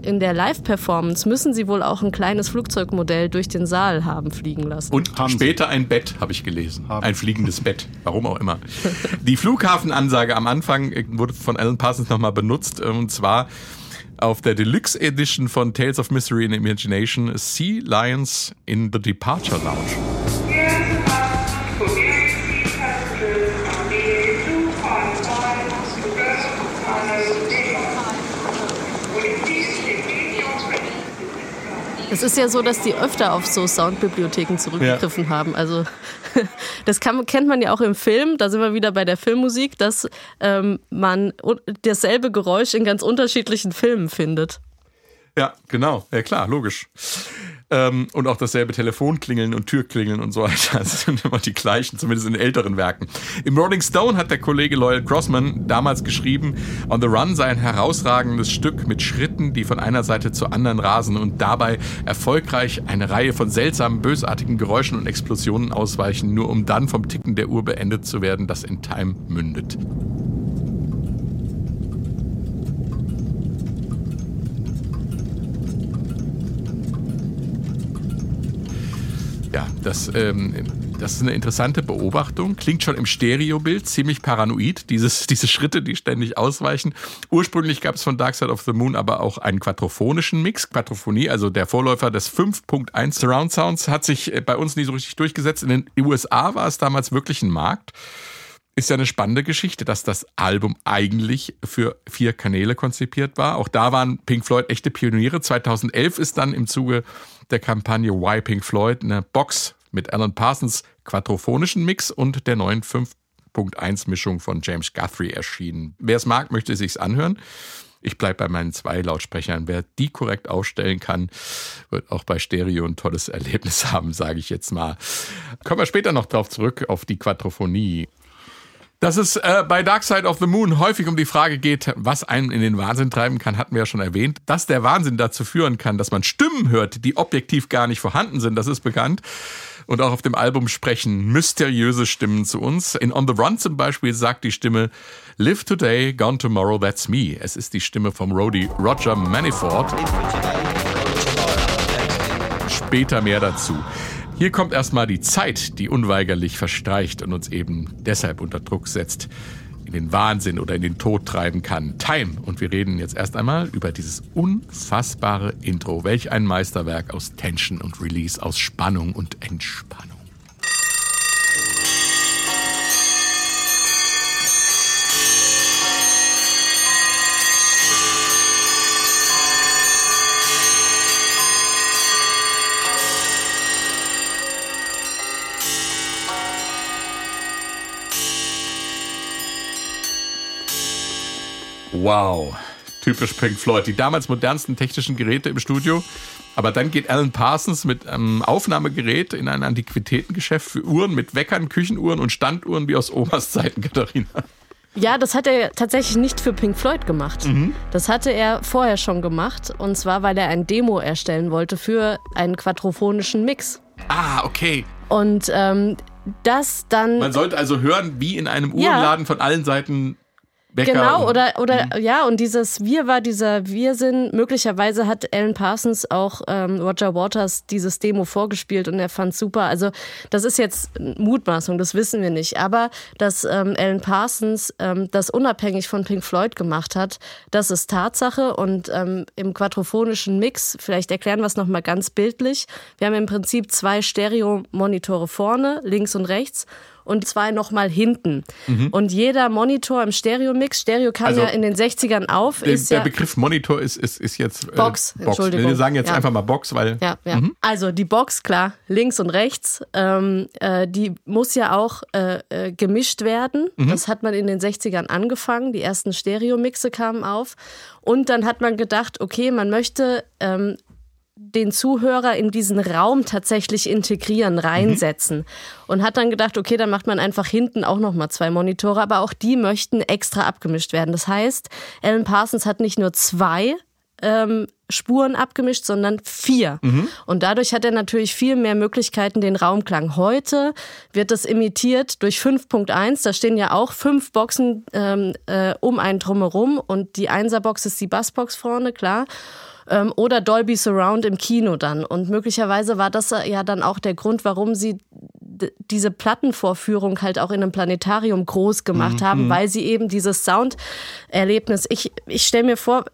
In der Live-Performance müssen sie wohl auch ein kleines Flugzeugmodell durch den Saal haben fliegen lassen. Und haben später sie. ein Bett, habe ich gelesen. Haben. Ein fliegendes Bett, warum auch immer. Die Flughafenansage am Anfang wurde von Alan Parsons nochmal benutzt. Und zwar auf der Deluxe Edition von Tales of Mystery and Imagination Sea Lions in the Departure Lounge. Es ist ja so, dass die öfter auf so Soundbibliotheken zurückgegriffen ja. haben. Also das kann, kennt man ja auch im Film. Da sind wir wieder bei der Filmmusik, dass ähm, man dasselbe Geräusch in ganz unterschiedlichen Filmen findet. Ja, genau. Ja klar, logisch. Ähm, und auch dasselbe Telefonklingeln und Türklingeln und so weiter. Das sind immer die gleichen, zumindest in älteren Werken. Im Rolling Stone hat der Kollege Loyal Crossman damals geschrieben, On the Run sei ein herausragendes Stück mit Schritten, die von einer Seite zur anderen rasen und dabei erfolgreich eine Reihe von seltsamen, bösartigen Geräuschen und Explosionen ausweichen, nur um dann vom Ticken der Uhr beendet zu werden, das in Time mündet. Ja, das, ähm, das ist eine interessante Beobachtung. Klingt schon im Stereobild ziemlich paranoid, dieses, diese Schritte, die ständig ausweichen. Ursprünglich gab es von Dark Side of the Moon aber auch einen quadrophonischen Mix. Quadrophonie, also der Vorläufer des 5.1 Surround Sounds, hat sich äh, bei uns nie so richtig durchgesetzt. In den USA war es damals wirklich ein Markt ist ja eine spannende Geschichte, dass das Album eigentlich für vier Kanäle konzipiert war. Auch da waren Pink Floyd echte Pioniere. 2011 ist dann im Zuge der Kampagne Why Pink Floyd eine Box mit Alan Parsons quadrophonischen Mix und der neuen 5.1 Mischung von James Guthrie erschienen. Wer es mag, möchte sich's anhören. Ich bleibe bei meinen zwei Lautsprechern. Wer die korrekt aufstellen kann, wird auch bei Stereo ein tolles Erlebnis haben, sage ich jetzt mal. Kommen wir später noch drauf zurück, auf die Quadrophonie. Dass es äh, bei Dark Side of the Moon häufig um die Frage geht, was einen in den Wahnsinn treiben kann, hatten wir ja schon erwähnt. Dass der Wahnsinn dazu führen kann, dass man Stimmen hört, die objektiv gar nicht vorhanden sind, das ist bekannt. Und auch auf dem Album sprechen mysteriöse Stimmen zu uns. In On the Run zum Beispiel sagt die Stimme Live Today, Gone Tomorrow, That's Me. Es ist die Stimme vom Roadie Roger Maniford. Später mehr dazu. Hier kommt erstmal die Zeit, die unweigerlich verstreicht und uns eben deshalb unter Druck setzt, in den Wahnsinn oder in den Tod treiben kann. Time. Und wir reden jetzt erst einmal über dieses unfassbare Intro. Welch ein Meisterwerk aus Tension und Release, aus Spannung und Entspannung. Wow. Typisch Pink Floyd. Die damals modernsten technischen Geräte im Studio. Aber dann geht Alan Parsons mit einem Aufnahmegerät in ein Antiquitätengeschäft für Uhren mit Weckern, Küchenuhren und Standuhren wie aus Omas Zeiten, Katharina. Ja, das hat er tatsächlich nicht für Pink Floyd gemacht. Mhm. Das hatte er vorher schon gemacht. Und zwar, weil er ein Demo erstellen wollte für einen quadrophonischen Mix. Ah, okay. Und ähm, das dann. Man sollte also hören, wie in einem Uhrenladen ja. von allen Seiten Bäcker genau, oder, oder mhm. ja, und dieses Wir war dieser Wir-Sinn. Möglicherweise hat Alan Parsons auch ähm, Roger Waters dieses Demo vorgespielt und er fand super. Also, das ist jetzt Mutmaßung, das wissen wir nicht. Aber dass ähm, Alan Parsons ähm, das unabhängig von Pink Floyd gemacht hat, das ist Tatsache. Und ähm, im quadrophonischen Mix, vielleicht erklären wir es nochmal ganz bildlich. Wir haben im Prinzip zwei Stereo-Monitore vorne, links und rechts und zwei nochmal hinten. Mhm. Und jeder Monitor im Stereo-Mix, Stereo kam also ja in den 60ern auf. Der, ist der ja Begriff Monitor ist, ist, ist jetzt äh, Box, Box. Entschuldigung. Wir sagen jetzt ja. einfach mal Box, weil. Ja, ja. Mhm. Also die Box, klar, links und rechts, ähm, äh, die muss ja auch äh, äh gemischt werden. Mhm. Das hat man in den 60ern angefangen. Die ersten Stereo-Mixe kamen auf. Und dann hat man gedacht, okay, man möchte ähm, den Zuhörer in diesen Raum tatsächlich integrieren, reinsetzen. Mhm. Und hat dann gedacht, okay, dann macht man einfach hinten auch nochmal zwei Monitore, aber auch die möchten extra abgemischt werden. Das heißt, Alan Parsons hat nicht nur zwei ähm, Spuren abgemischt, sondern vier. Mhm. Und dadurch hat er natürlich viel mehr Möglichkeiten, den Raumklang. Heute wird das imitiert durch 5.1. Da stehen ja auch fünf Boxen ähm, äh, um einen drumherum und die Einserbox ist die Bassbox vorne, klar ähm, oder Dolby Surround im Kino dann. Und möglicherweise war das ja dann auch der Grund, warum sie diese Plattenvorführung halt auch in einem Planetarium groß gemacht mhm. haben, mhm. weil sie eben dieses Sounderlebnis, ich, ich stelle mir vor,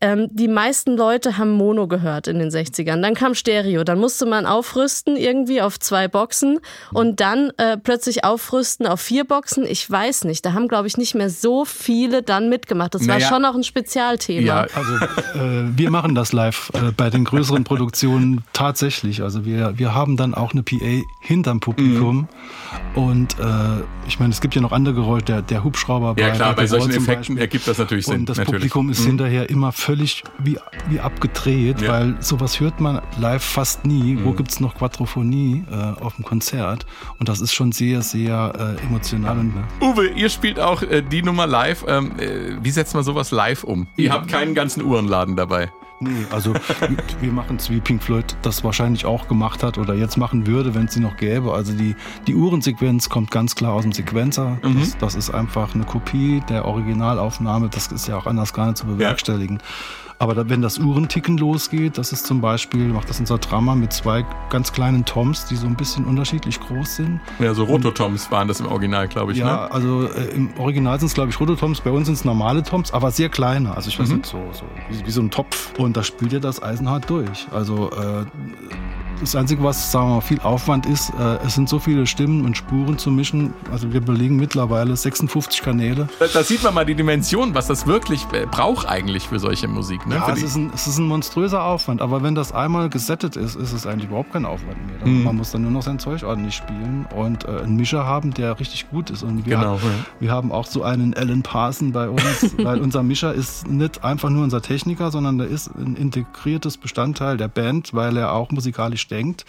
ähm, die meisten Leute haben Mono gehört in den 60ern. Dann kam Stereo. Dann musste man aufrüsten irgendwie auf zwei Boxen und dann äh, plötzlich aufrüsten auf vier Boxen. Ich weiß nicht. Da haben, glaube ich, nicht mehr so viele dann mitgemacht. Das naja, war schon auch ein Spezialthema. Ja, also äh, wir machen das live äh, bei den größeren Produktionen tatsächlich. Also wir, wir haben dann auch eine PA hinterm Publikum. Mhm. Und äh, ich meine, es gibt ja noch andere Geräusche, der, der Hubschrauber bei, ja, klar, bei, bei solchen Effekten ergibt das natürlich Sinn. Und das natürlich. Publikum ist mhm. hinterher immer völlig wie, wie abgedreht, ja. weil sowas hört man live fast nie. Mhm. Wo gibt's noch Quadrophonie äh, auf dem Konzert? Und das ist schon sehr, sehr äh, emotional. Und, ne? Uwe, ihr spielt auch äh, die Nummer live. Ähm, äh, wie setzt man sowas live um? Ihr habt keinen ganzen Uhrenladen dabei. Nee, also wir machen es wie Pink Floyd das wahrscheinlich auch gemacht hat oder jetzt machen würde, wenn es sie noch gäbe. Also die, die Uhrensequenz kommt ganz klar aus dem Sequenzer. Mhm. Das, das, ist einfach eine Kopie der Originalaufnahme. Das ist ja auch anders gar nicht zu bewerkstelligen. Ja. Aber wenn das Uhrenticken losgeht, das ist zum Beispiel, macht das unser Drama mit zwei ganz kleinen Toms, die so ein bisschen unterschiedlich groß sind. Ja, so Rototoms waren das im Original, glaube ich. Ja, ne? also äh, im Original sind es, glaube ich, Rototoms, bei uns sind es normale Toms, aber sehr kleine. Also ich weiß mhm. nicht, so, so wie, wie, so ein Topf. Und da spielt ja das Eisenhart durch. Also äh, das Einzige, was sagen wir mal, viel Aufwand ist, äh, es sind so viele Stimmen und Spuren zu mischen. Also wir belegen mittlerweile 56 Kanäle. Da, da sieht man mal die Dimension, was das wirklich äh, braucht eigentlich für solche Musik. Ne? Ja, es ist, ein, es ist ein monströser Aufwand. Aber wenn das einmal gesettet ist, ist es eigentlich überhaupt kein Aufwand mehr. Mhm. Man muss dann nur noch sein Zeug ordentlich spielen und äh, einen Mischer haben, der richtig gut ist. Und wir, genau, haben, ja. wir haben auch so einen Alan Parson bei uns, weil unser Mischer ist nicht einfach nur unser Techniker, sondern der ist ein integriertes Bestandteil der Band, weil er auch musikalisch denkt.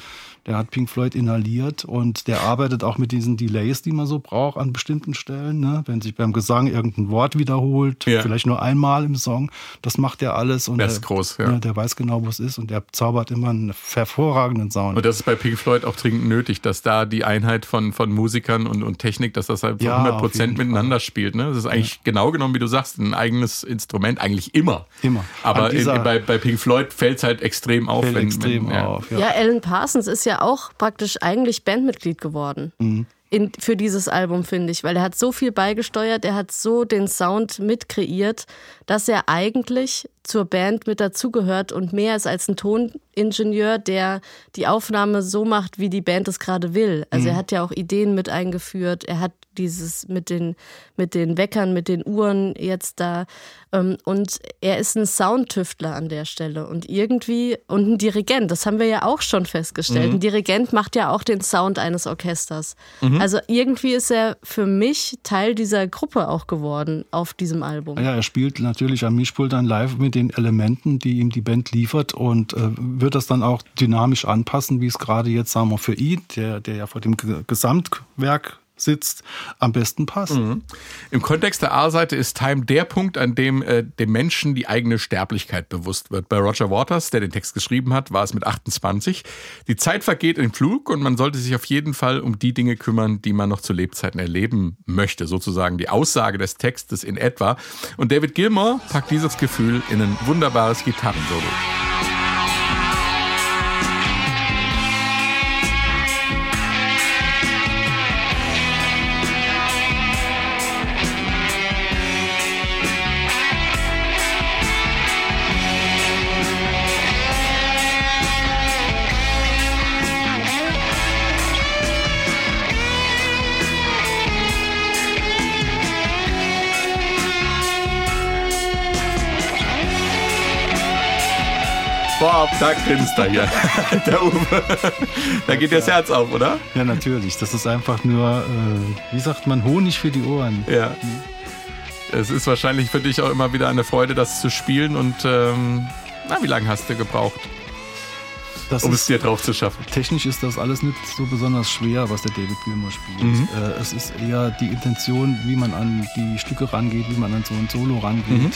Der hat Pink Floyd inhaliert und der arbeitet auch mit diesen Delays, die man so braucht an bestimmten Stellen. Ne? Wenn sich beim Gesang irgendein Wort wiederholt, ja. vielleicht nur einmal im Song, das macht er alles. Und der ist groß, ja. ja. Der weiß genau, wo es ist und der zaubert immer einen hervorragenden Sound. Und das ist bei Pink Floyd auch dringend nötig, dass da die Einheit von, von Musikern und, und Technik, dass das halt ja, 100 Prozent miteinander Fall. spielt. Ne? Das ist eigentlich ja. genau genommen, wie du sagst, ein eigenes Instrument, eigentlich immer. Immer. Aber in, bei, bei Pink Floyd fällt es halt extrem auf. Wenn, extrem wenn, auf, ja. ja, Alan Parsons ist ja auch praktisch eigentlich Bandmitglied geworden. Mhm. In, für dieses Album, finde ich, weil er hat so viel beigesteuert, er hat so den Sound mitkreiert, dass er eigentlich zur Band mit dazugehört und mehr ist als ein Toningenieur, der die Aufnahme so macht, wie die Band es gerade will. Also mhm. er hat ja auch Ideen mit eingeführt, er hat dieses mit den, mit den Weckern, mit den Uhren jetzt da. Ähm, und er ist ein Soundtüftler an der Stelle und irgendwie, und ein Dirigent, das haben wir ja auch schon festgestellt. Mhm. Ein Dirigent macht ja auch den Sound eines Orchesters. Mhm. Also irgendwie ist er für mich Teil dieser Gruppe auch geworden auf diesem Album. Ja, er spielt natürlich am Mischpult dann live mit den Elementen, die ihm die Band liefert und äh, wird das dann auch dynamisch anpassen, wie es gerade jetzt, sagen wir, für ihn, der, der ja vor dem Gesamtwerk sitzt, am besten passt. Mhm. Im Kontext der A-Seite ist Time der Punkt, an dem äh, dem Menschen die eigene Sterblichkeit bewusst wird. Bei Roger Waters, der den Text geschrieben hat, war es mit 28. Die Zeit vergeht im Flug und man sollte sich auf jeden Fall um die Dinge kümmern, die man noch zu Lebzeiten erleben möchte. Sozusagen die Aussage des Textes in etwa. Und David Gilmour packt dieses Gefühl in ein wunderbares Gitarrensolo. Da grinst er hier. Der Uwe. Da geht dir das Herz auf, oder? Ja, natürlich. Das ist einfach nur, äh, wie sagt man, Honig für die Ohren. Ja. Es ist wahrscheinlich für dich auch immer wieder eine Freude, das zu spielen. Und ähm, na, wie lange hast du gebraucht, Das um ist, es dir drauf zu schaffen? Technisch ist das alles nicht so besonders schwer, was der David Gilmour spielt. Mhm. Äh, es ist eher die Intention, wie man an die Stücke rangeht, wie man an so ein Solo rangeht. Mhm.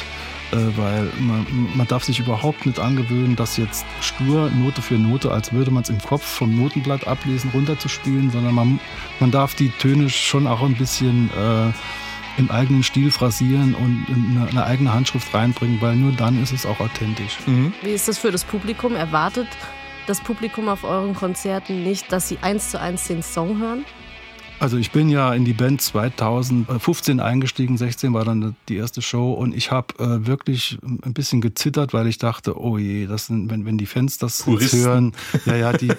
Äh, weil man, man darf sich überhaupt nicht angewöhnen, das jetzt stur Note für Note, als würde man es im Kopf vom Notenblatt ablesen, runterzuspielen, sondern man, man darf die Töne schon auch ein bisschen äh, im eigenen Stil phrasieren und eine, eine eigene Handschrift reinbringen, weil nur dann ist es auch authentisch. Wie ist das für das Publikum? Erwartet das Publikum auf euren Konzerten nicht, dass sie eins zu eins den Song hören? Also ich bin ja in die Band 2015 eingestiegen, 16 war dann die erste Show und ich habe äh, wirklich ein bisschen gezittert, weil ich dachte, oh je, das sind, wenn, wenn die Fans das hören, ja, ja, die,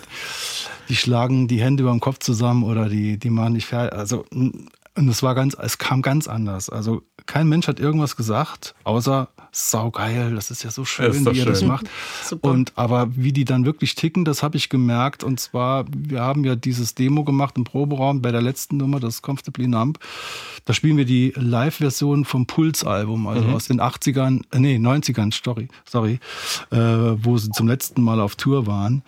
die schlagen die Hände über dem Kopf zusammen oder die, die machen nicht fertig. Also und es war ganz, es kam ganz anders. Also kein Mensch hat irgendwas gesagt, außer saugeil, das ist ja so schön, wie ihr das schön. macht. Super. Und aber wie die dann wirklich ticken, das habe ich gemerkt. Und zwar, wir haben ja dieses Demo gemacht im Proberaum bei der letzten Nummer, das Comfortably Numb. Da spielen wir die Live-Version vom Pulse-Album, also aus den 80ern, äh, nee, 90ern, sorry, sorry, äh, wo sie zum letzten Mal auf Tour waren.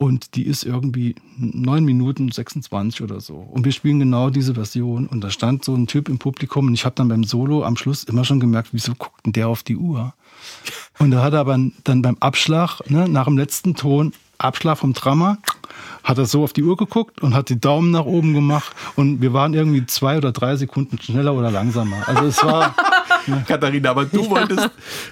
Und die ist irgendwie 9 Minuten 26 oder so. Und wir spielen genau diese Version. Und da stand so ein Typ im Publikum und ich habe dann beim Solo am Schluss immer schon gemerkt, wieso guckt denn der auf die Uhr? Und da hat er aber dann beim Abschlag, ne, nach dem letzten Ton, Abschlag vom Drummer, hat er so auf die Uhr geguckt und hat die Daumen nach oben gemacht. Und wir waren irgendwie zwei oder drei Sekunden schneller oder langsamer. Also es war, Katharina, aber du wolltest,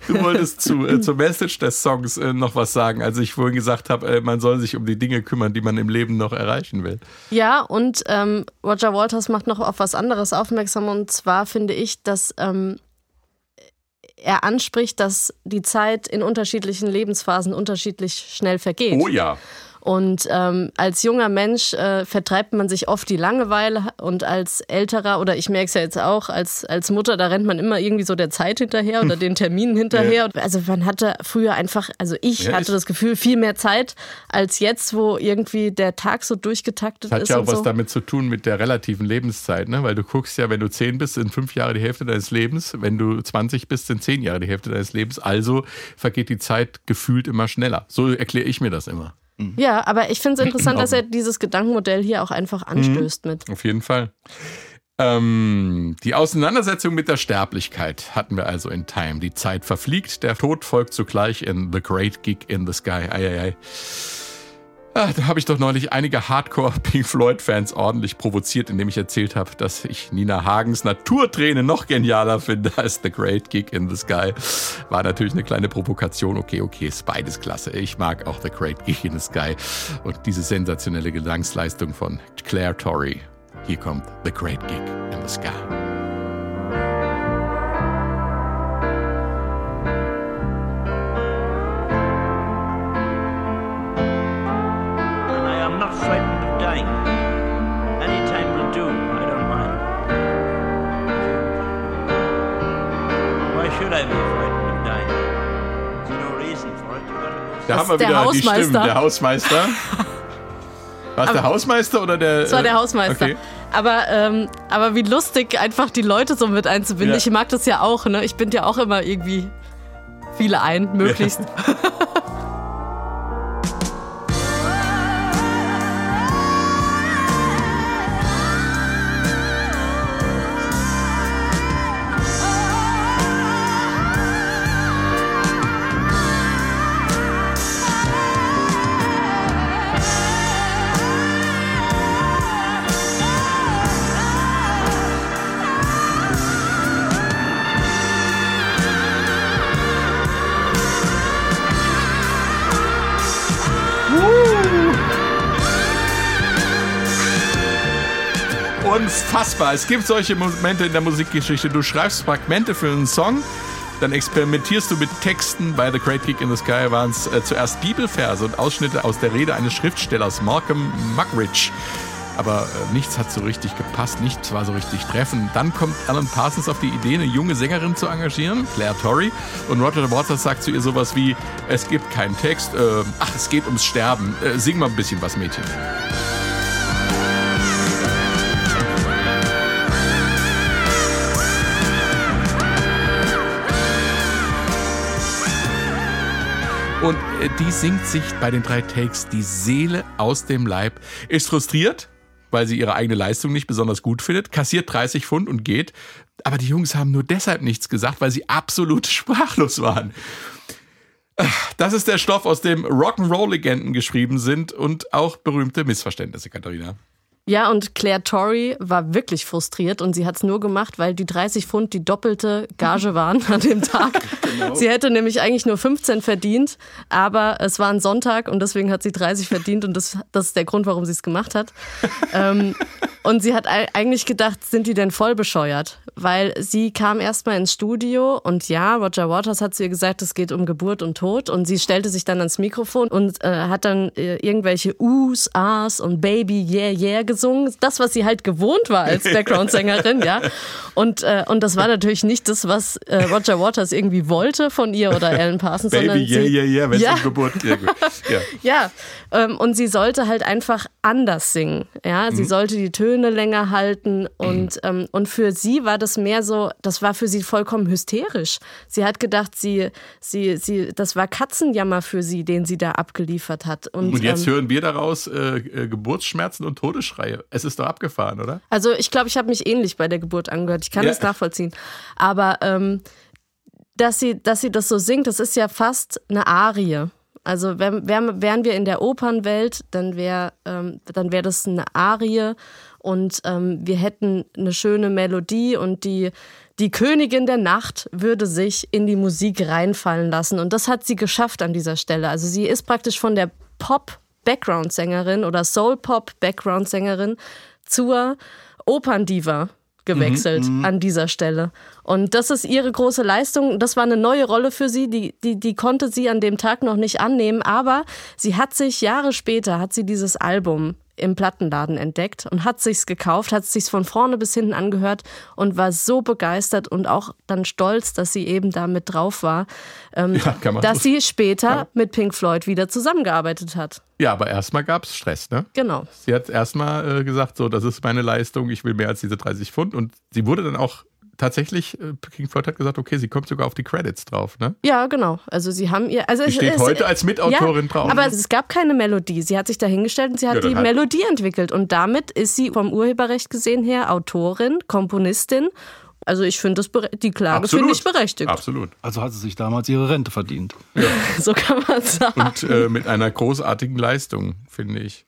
du wolltest zu, äh, zur Message des Songs äh, noch was sagen, als ich vorhin gesagt habe, äh, man soll sich um die Dinge kümmern, die man im Leben noch erreichen will. Ja, und ähm, Roger Waters macht noch auf was anderes aufmerksam. Und zwar finde ich, dass ähm, er anspricht, dass die Zeit in unterschiedlichen Lebensphasen unterschiedlich schnell vergeht. Oh ja. Und ähm, als junger Mensch äh, vertreibt man sich oft die Langeweile und als älterer, oder ich merke es ja jetzt auch, als, als Mutter, da rennt man immer irgendwie so der Zeit hinterher oder den Terminen hinterher. Also man hatte früher einfach, also ich Ja, hatte ist- das Gefühl, viel mehr Zeit als jetzt, wo irgendwie der Tag so durchgetaktet Das hat ist. ja auch was so. damit zu tun mit der relativen Lebenszeit, ne? Weil du guckst ja, wenn du 10 bist, sind fünf Jahre die Hälfte deines Lebens. Wenn du 20 bist, sind 10 Jahre die Hälfte deines Lebens. Also vergeht die Zeit gefühlt immer schneller. So erkläre ich mir das immer. Ja, aber ich finde es interessant, dass er dieses Gedankenmodell hier auch einfach anstößt mit. Auf jeden Fall. Ähm, die Auseinandersetzung mit der Sterblichkeit hatten wir also in Time. Die Zeit verfliegt, der Tod folgt zugleich in The Great Gig in the Sky. Eieiei. Ah, da habe ich doch neulich einige Hardcore-Pink Floyd-Fans ordentlich provoziert, indem ich erzählt habe, dass ich Nina Hagens Naturträne noch genialer finde als The Great Gig in the Sky. War natürlich eine kleine Provokation. Okay, okay, ist beides klasse. Ich mag auch The Great Gig in the Sky und diese sensationelle Gesangsleistung von Claire Torrey. Hier kommt The Great Gig in the Sky. Da haben wir wieder die Hausmeister. Stimmen. Der Hausmeister. War es der Hausmeister oder der? Das war der äh, Hausmeister. Okay. Aber, ähm, aber wie lustig, einfach die Leute so mit einzubinden. Ja. Ich mag das ja auch, ne? Ich bin ja auch immer irgendwie viele ein, möglichst. Unfassbar. Es gibt solche Momente in der Musikgeschichte. Du schreibst Fragmente für einen Song, dann experimentierst du mit Texten. Bei The Great Gig in the Sky waren es äh, zuerst Bibelverse und Ausschnitte aus der Rede eines Schriftstellers, Malcolm Muggeridge. aber äh, nichts hat so richtig gepasst, nichts war so richtig treffend. Dann kommt Alan Parsons auf die Idee, eine junge Sängerin zu engagieren, Claire Torrey, und Roger Waters sagt zu ihr sowas wie, es gibt keinen Text, äh, ach, es geht ums Sterben, äh, sing mal ein bisschen was, Mädchen. Die singt sich bei den drei Takes die Seele aus dem Leib, ist frustriert, weil sie ihre eigene Leistung nicht besonders gut findet, kassiert 30 Pfund und geht. Aber die Jungs haben nur deshalb nichts gesagt, weil sie absolut sprachlos waren. Das ist der Stoff, aus dem Rock'n'Roll-Legenden geschrieben sind und auch berühmte Missverständnisse, Katharina. Ja, und Claire Torrey war wirklich frustriert und sie hat es nur gemacht, weil die 30 Pfund die doppelte Gage waren an dem Tag. Genau. Sie hätte nämlich eigentlich nur 15 verdient, aber es war ein Sonntag und deswegen hat sie 30 verdient und das, das ist der Grund, warum sie es gemacht hat. ähm, und sie hat eigentlich gedacht, sind die denn voll bescheuert? Weil sie kam erstmal ins Studio und ja, Roger Waters hat zu ihr gesagt, es geht um Geburt und Tod. Und sie stellte sich dann ans Mikrofon und äh, hat dann äh, irgendwelche Us, As und Baby, Yeah, Yeah gesungen. Das, was sie halt gewohnt war als Background-Sängerin, ja. Und, äh, und das war natürlich nicht das, was äh, Roger Waters irgendwie wollte von ihr oder Alan Parsons. Baby, yeah, sie, yeah, yeah, wenn es ja. um Geburt geht. Ja. ja, ähm, und sie sollte halt einfach anders singen. Ja, sie Mhm. sollte die Töne länger halten und, ähm, und für sie war das mehr so, das war für sie vollkommen hysterisch. Sie hat gedacht, sie, sie, sie, das war Katzenjammer für sie, den sie da abgeliefert hat. Und, Und jetzt ähm, hören wir daraus äh, äh, Geburtsschmerzen und Todesschreie. Es ist doch abgefahren, oder? Also ich glaube, ich habe mich ähnlich bei der Geburt angehört. Ich kann Ja. das nachvollziehen. Aber ähm, dass, sie, dass sie das so singt, das ist ja fast eine Arie. Also wär, wär, wären wir in der Opernwelt, dann wäre ähm, dann wär das eine Arie und ähm, wir hätten eine schöne Melodie und die, die Königin der Nacht würde sich in die Musik reinfallen lassen. Und das hat sie geschafft an dieser Stelle. Also sie ist praktisch von der Pop-Background-Sängerin oder Soul-Pop-Background-Sängerin zur Operndiva gewechselt an dieser Stelle. Und das ist ihre große Leistung. Das war eine neue Rolle für sie, die, die, die konnte sie an dem Tag noch nicht annehmen. Aber sie hat sich Jahre später, hat sie dieses Album im Plattenladen entdeckt und hat sich's gekauft, hat sich's von vorne bis hinten angehört und war so begeistert und auch dann stolz, dass sie eben da mit drauf war, ähm, Ja, dass so- sie später mit Pink Floyd wieder zusammengearbeitet hat. Ja, aber erstmal gab es Stress, ne? Genau. Sie hat erstmal äh, gesagt, so, das ist meine Leistung, ich will mehr als diese 30 Pfund. Und sie wurde dann auch tatsächlich, äh, King Floyd hat gesagt, okay, sie kommt sogar auf die Credits drauf, ne? Ja, genau. Also sie haben ihr. Also Sie es- steht es- heute als Mitautorin ja, drauf. Aber es gab keine Melodie. Sie hat sich dahingestellt und sie hat Ja, die hat- Melodie entwickelt. Und damit ist sie vom Urheberrecht gesehen her Autorin, Komponistin. Also ich finde das bere- die Klage finde ich berechtigt. Absolut. Also hat sie sich damals ihre Rente verdient. So kann man sagen. Und äh, mit einer großartigen Leistung, finde ich.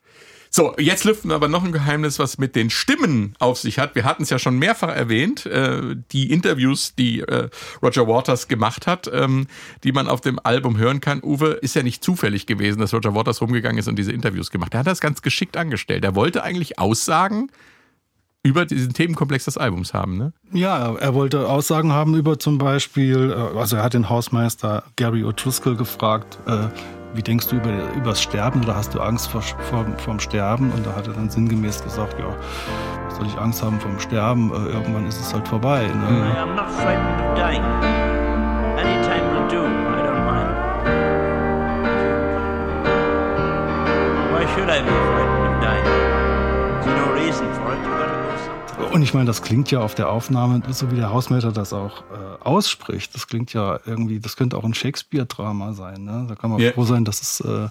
So, jetzt lüften wir aber noch ein Geheimnis, was mit den Stimmen auf sich hat. Wir hatten es ja schon mehrfach erwähnt, äh, die Interviews, die äh, Roger Waters gemacht hat, ähm, die man auf dem Album hören kann. Uwe, ist ja nicht zufällig gewesen, dass Roger Waters rumgegangen ist und diese Interviews gemacht. Er hat das ganz geschickt angestellt. Er wollte eigentlich Aussagen über diesen Themenkomplex des Albums haben, ne? Ja, er wollte Aussagen haben über zum Beispiel, äh, also er hat den Hausmeister Gary O'Driscoll gefragt, äh, wie denkst du über übers Sterben oder hast du Angst vor, vor, vorm Sterben? Und da hat er dann sinngemäß gesagt, ja, was soll ich Angst haben vom Sterben? Äh, irgendwann ist es halt vorbei. Ne? I am not frightened of dying. Any time will do. I don't mind. Why should I be frightened of dying? Und ich meine, das klingt ja auf der Aufnahme, so wie der Hausmeister das auch äh, ausspricht, das klingt ja irgendwie, das könnte auch ein Shakespeare-Drama sein. Ne? Da kann man Ja. froh sein, dass es, äh,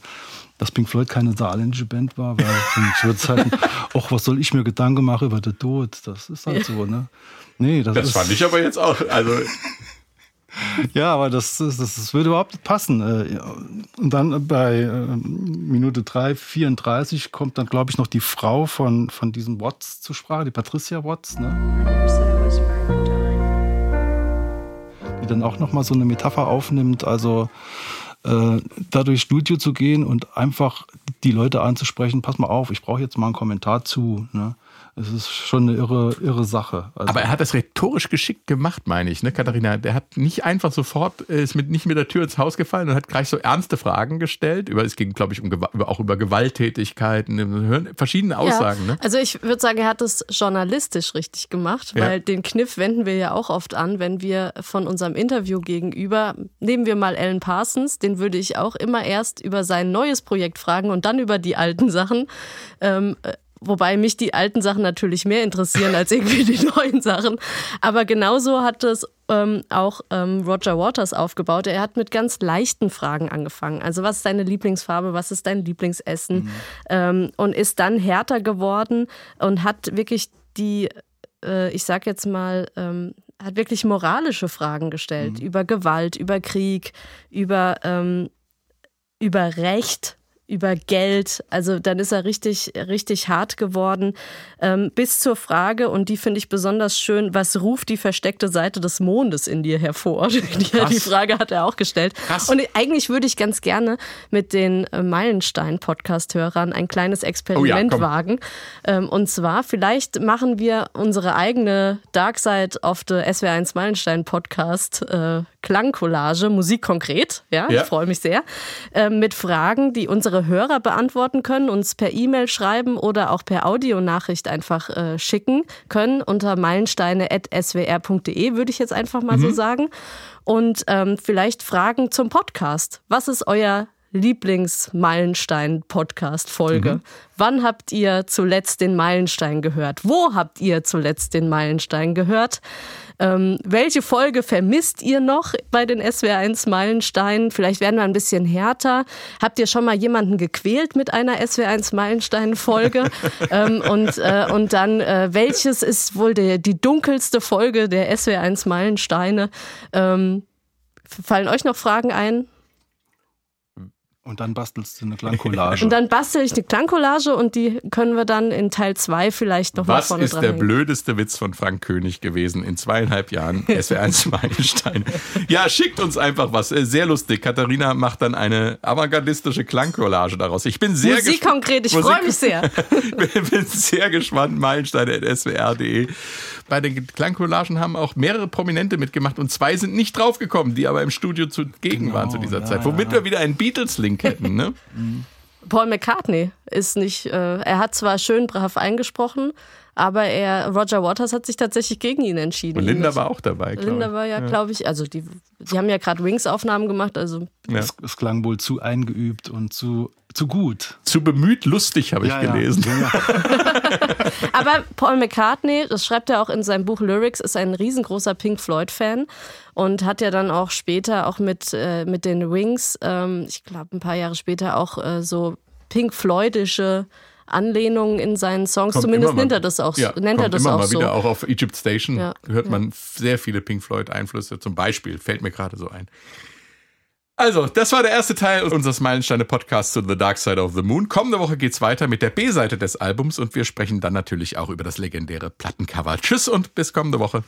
dass Pink Floyd keine saarländische Band war, weil sonst würde halt, ach, was soll ich mir Gedanken machen über den Tod? Das ist halt so, ne? Nee, das, Das ist, fand ich aber jetzt auch. Also, Ja, aber das, das, das würde überhaupt nicht passen. Äh. Und dann bei äh, Minute 3, 34 kommt dann, glaube ich, noch die Frau von, von diesem Watts zur Sprache, die Patricia Watts, ne? die dann auch nochmal so eine Metapher aufnimmt, also äh, da durchs Studio zu gehen und einfach die Leute anzusprechen, pass mal auf, ich brauche jetzt mal einen Kommentar zu. Ne? Es ist schon eine irre, irre Sache. Also Aber er hat das rhetorisch geschickt gemacht, meine ich, ne, Katharina? Der hat nicht einfach sofort, äh, ist mit, nicht mit der Tür ins Haus gefallen und hat gleich so ernste Fragen gestellt. Über, es ging, glaube ich, um, auch über Gewalttätigkeiten, verschiedene Aussagen, ja. ne? Also ich würde sagen, er hat es journalistisch richtig gemacht, Ja. weil den Kniff wenden wir ja auch oft an, wenn wir von unserem Interview gegenüber, nehmen wir mal Alan Parsons, den würde ich auch immer erst über sein neues Projekt fragen und dann über die alten Sachen. Ähm, äh, Wobei mich die alten Sachen natürlich mehr interessieren als irgendwie die neuen Sachen. Aber genauso hat es ähm, auch ähm, Roger Waters aufgebaut. Er hat mit ganz leichten Fragen angefangen. Also was ist deine Lieblingsfarbe, was ist dein Lieblingsessen? Ähm, und ist dann härter geworden und hat wirklich die, äh, ich sag jetzt mal, ähm, hat wirklich moralische Fragen gestellt über Gewalt, über Krieg, über, ähm, über Recht über Geld. Also dann ist er richtig, richtig hart geworden. Ähm, bis zur Frage, und die finde ich besonders schön, was ruft die versteckte Seite des Mondes in dir hervor? Die, die Frage hat er auch gestellt. Krass. Und eigentlich würde ich ganz gerne mit den äh, Meilenstein-Podcast-Hörern ein kleines Experiment komm. wagen. Ähm, und zwar, vielleicht machen wir unsere eigene Dark Side of the SW1 Meilenstein-Podcast äh, Klangcollage, Musik konkret. Ja, Ja. ich freue mich sehr. Ähm, mit Fragen, die unsere Hörer beantworten können, uns per E-Mail schreiben oder auch per Audionachricht einfach äh, schicken können unter meilensteine.swr.de, würde ich jetzt einfach mal so sagen. Und ähm, vielleicht Fragen zum Podcast. Was ist euer Lieblings-Meilenstein-Podcast-Folge? Wann habt ihr zuletzt den Meilenstein gehört? Wo habt ihr zuletzt den Meilenstein gehört? Ähm, welche Folge vermisst ihr noch bei den SWR1 Meilensteinen? Vielleicht werden wir ein bisschen härter. Habt ihr schon mal jemanden gequält mit einer SWR1 Meilenstein-Folge? ähm, und, äh, und dann, äh, welches ist wohl der, die dunkelste Folge der SWR1 Meilensteine? Ähm, fallen euch noch Fragen ein? Und dann bastelst du eine Klangcollage. Und dann bastel ich eine Klangcollage und die können wir dann in Teil 2 vielleicht noch mal Was vorne ist dran der hängen. blödeste Witz von Frank König gewesen in zweieinhalb Jahren SWR1 Meilenstein? Ja, schickt uns einfach was. Äh, Sehr lustig. Katharina macht dann eine avantgardistische Klangcollage daraus. Ich bin sehr Musik gespannt. konkret, ich Musik- freue mich sehr. bin, bin sehr gespannt. Meilensteine.swr.de. Bei den Klangcollagen haben auch mehrere Prominente mitgemacht und zwei sind nicht draufgekommen, die aber im Studio zugegen Genau, waren zu dieser ja, Zeit. Womit ja. wir wieder einen Beatles-Link hätten, ne? Paul McCartney ist nicht, äh, er hat zwar schön brav eingesprochen, aber er, Roger Waters hat sich tatsächlich gegen ihn entschieden. Und Linda war auch dabei. glaub Linda ich. war ja, glaube ich, also die, die haben ja gerade Wings-Aufnahmen gemacht, also Ja. es, es klang wohl zu eingeübt und zu, zu gut. Zu bemüht lustig, habe ich Ja, ja. gelesen. Ja, ja. Aber Paul McCartney, das schreibt er auch in seinem Buch Lyrics, ist ein riesengroßer Pink Floyd-Fan und hat ja dann auch später auch mit, äh, mit den Wings, ähm, ich glaube ein paar Jahre später auch äh, so Pink Floydische Anlehnungen in seinen Songs. Kommt Zumindest nennt er das auch, ja, so- nennt er das immer auch mal so. wieder. Auch auf Egypt Station Ja, hört man sehr viele Pink Floyd-Einflüsse. Zum Beispiel fällt mir gerade so ein. Also, das war der erste Teil unseres Meilensteine-Podcasts zu The Dark Side of the Moon. Kommende Woche geht's weiter mit der B-Seite des Albums und wir sprechen dann natürlich auch über das legendäre Plattencover. Tschüss und bis kommende Woche.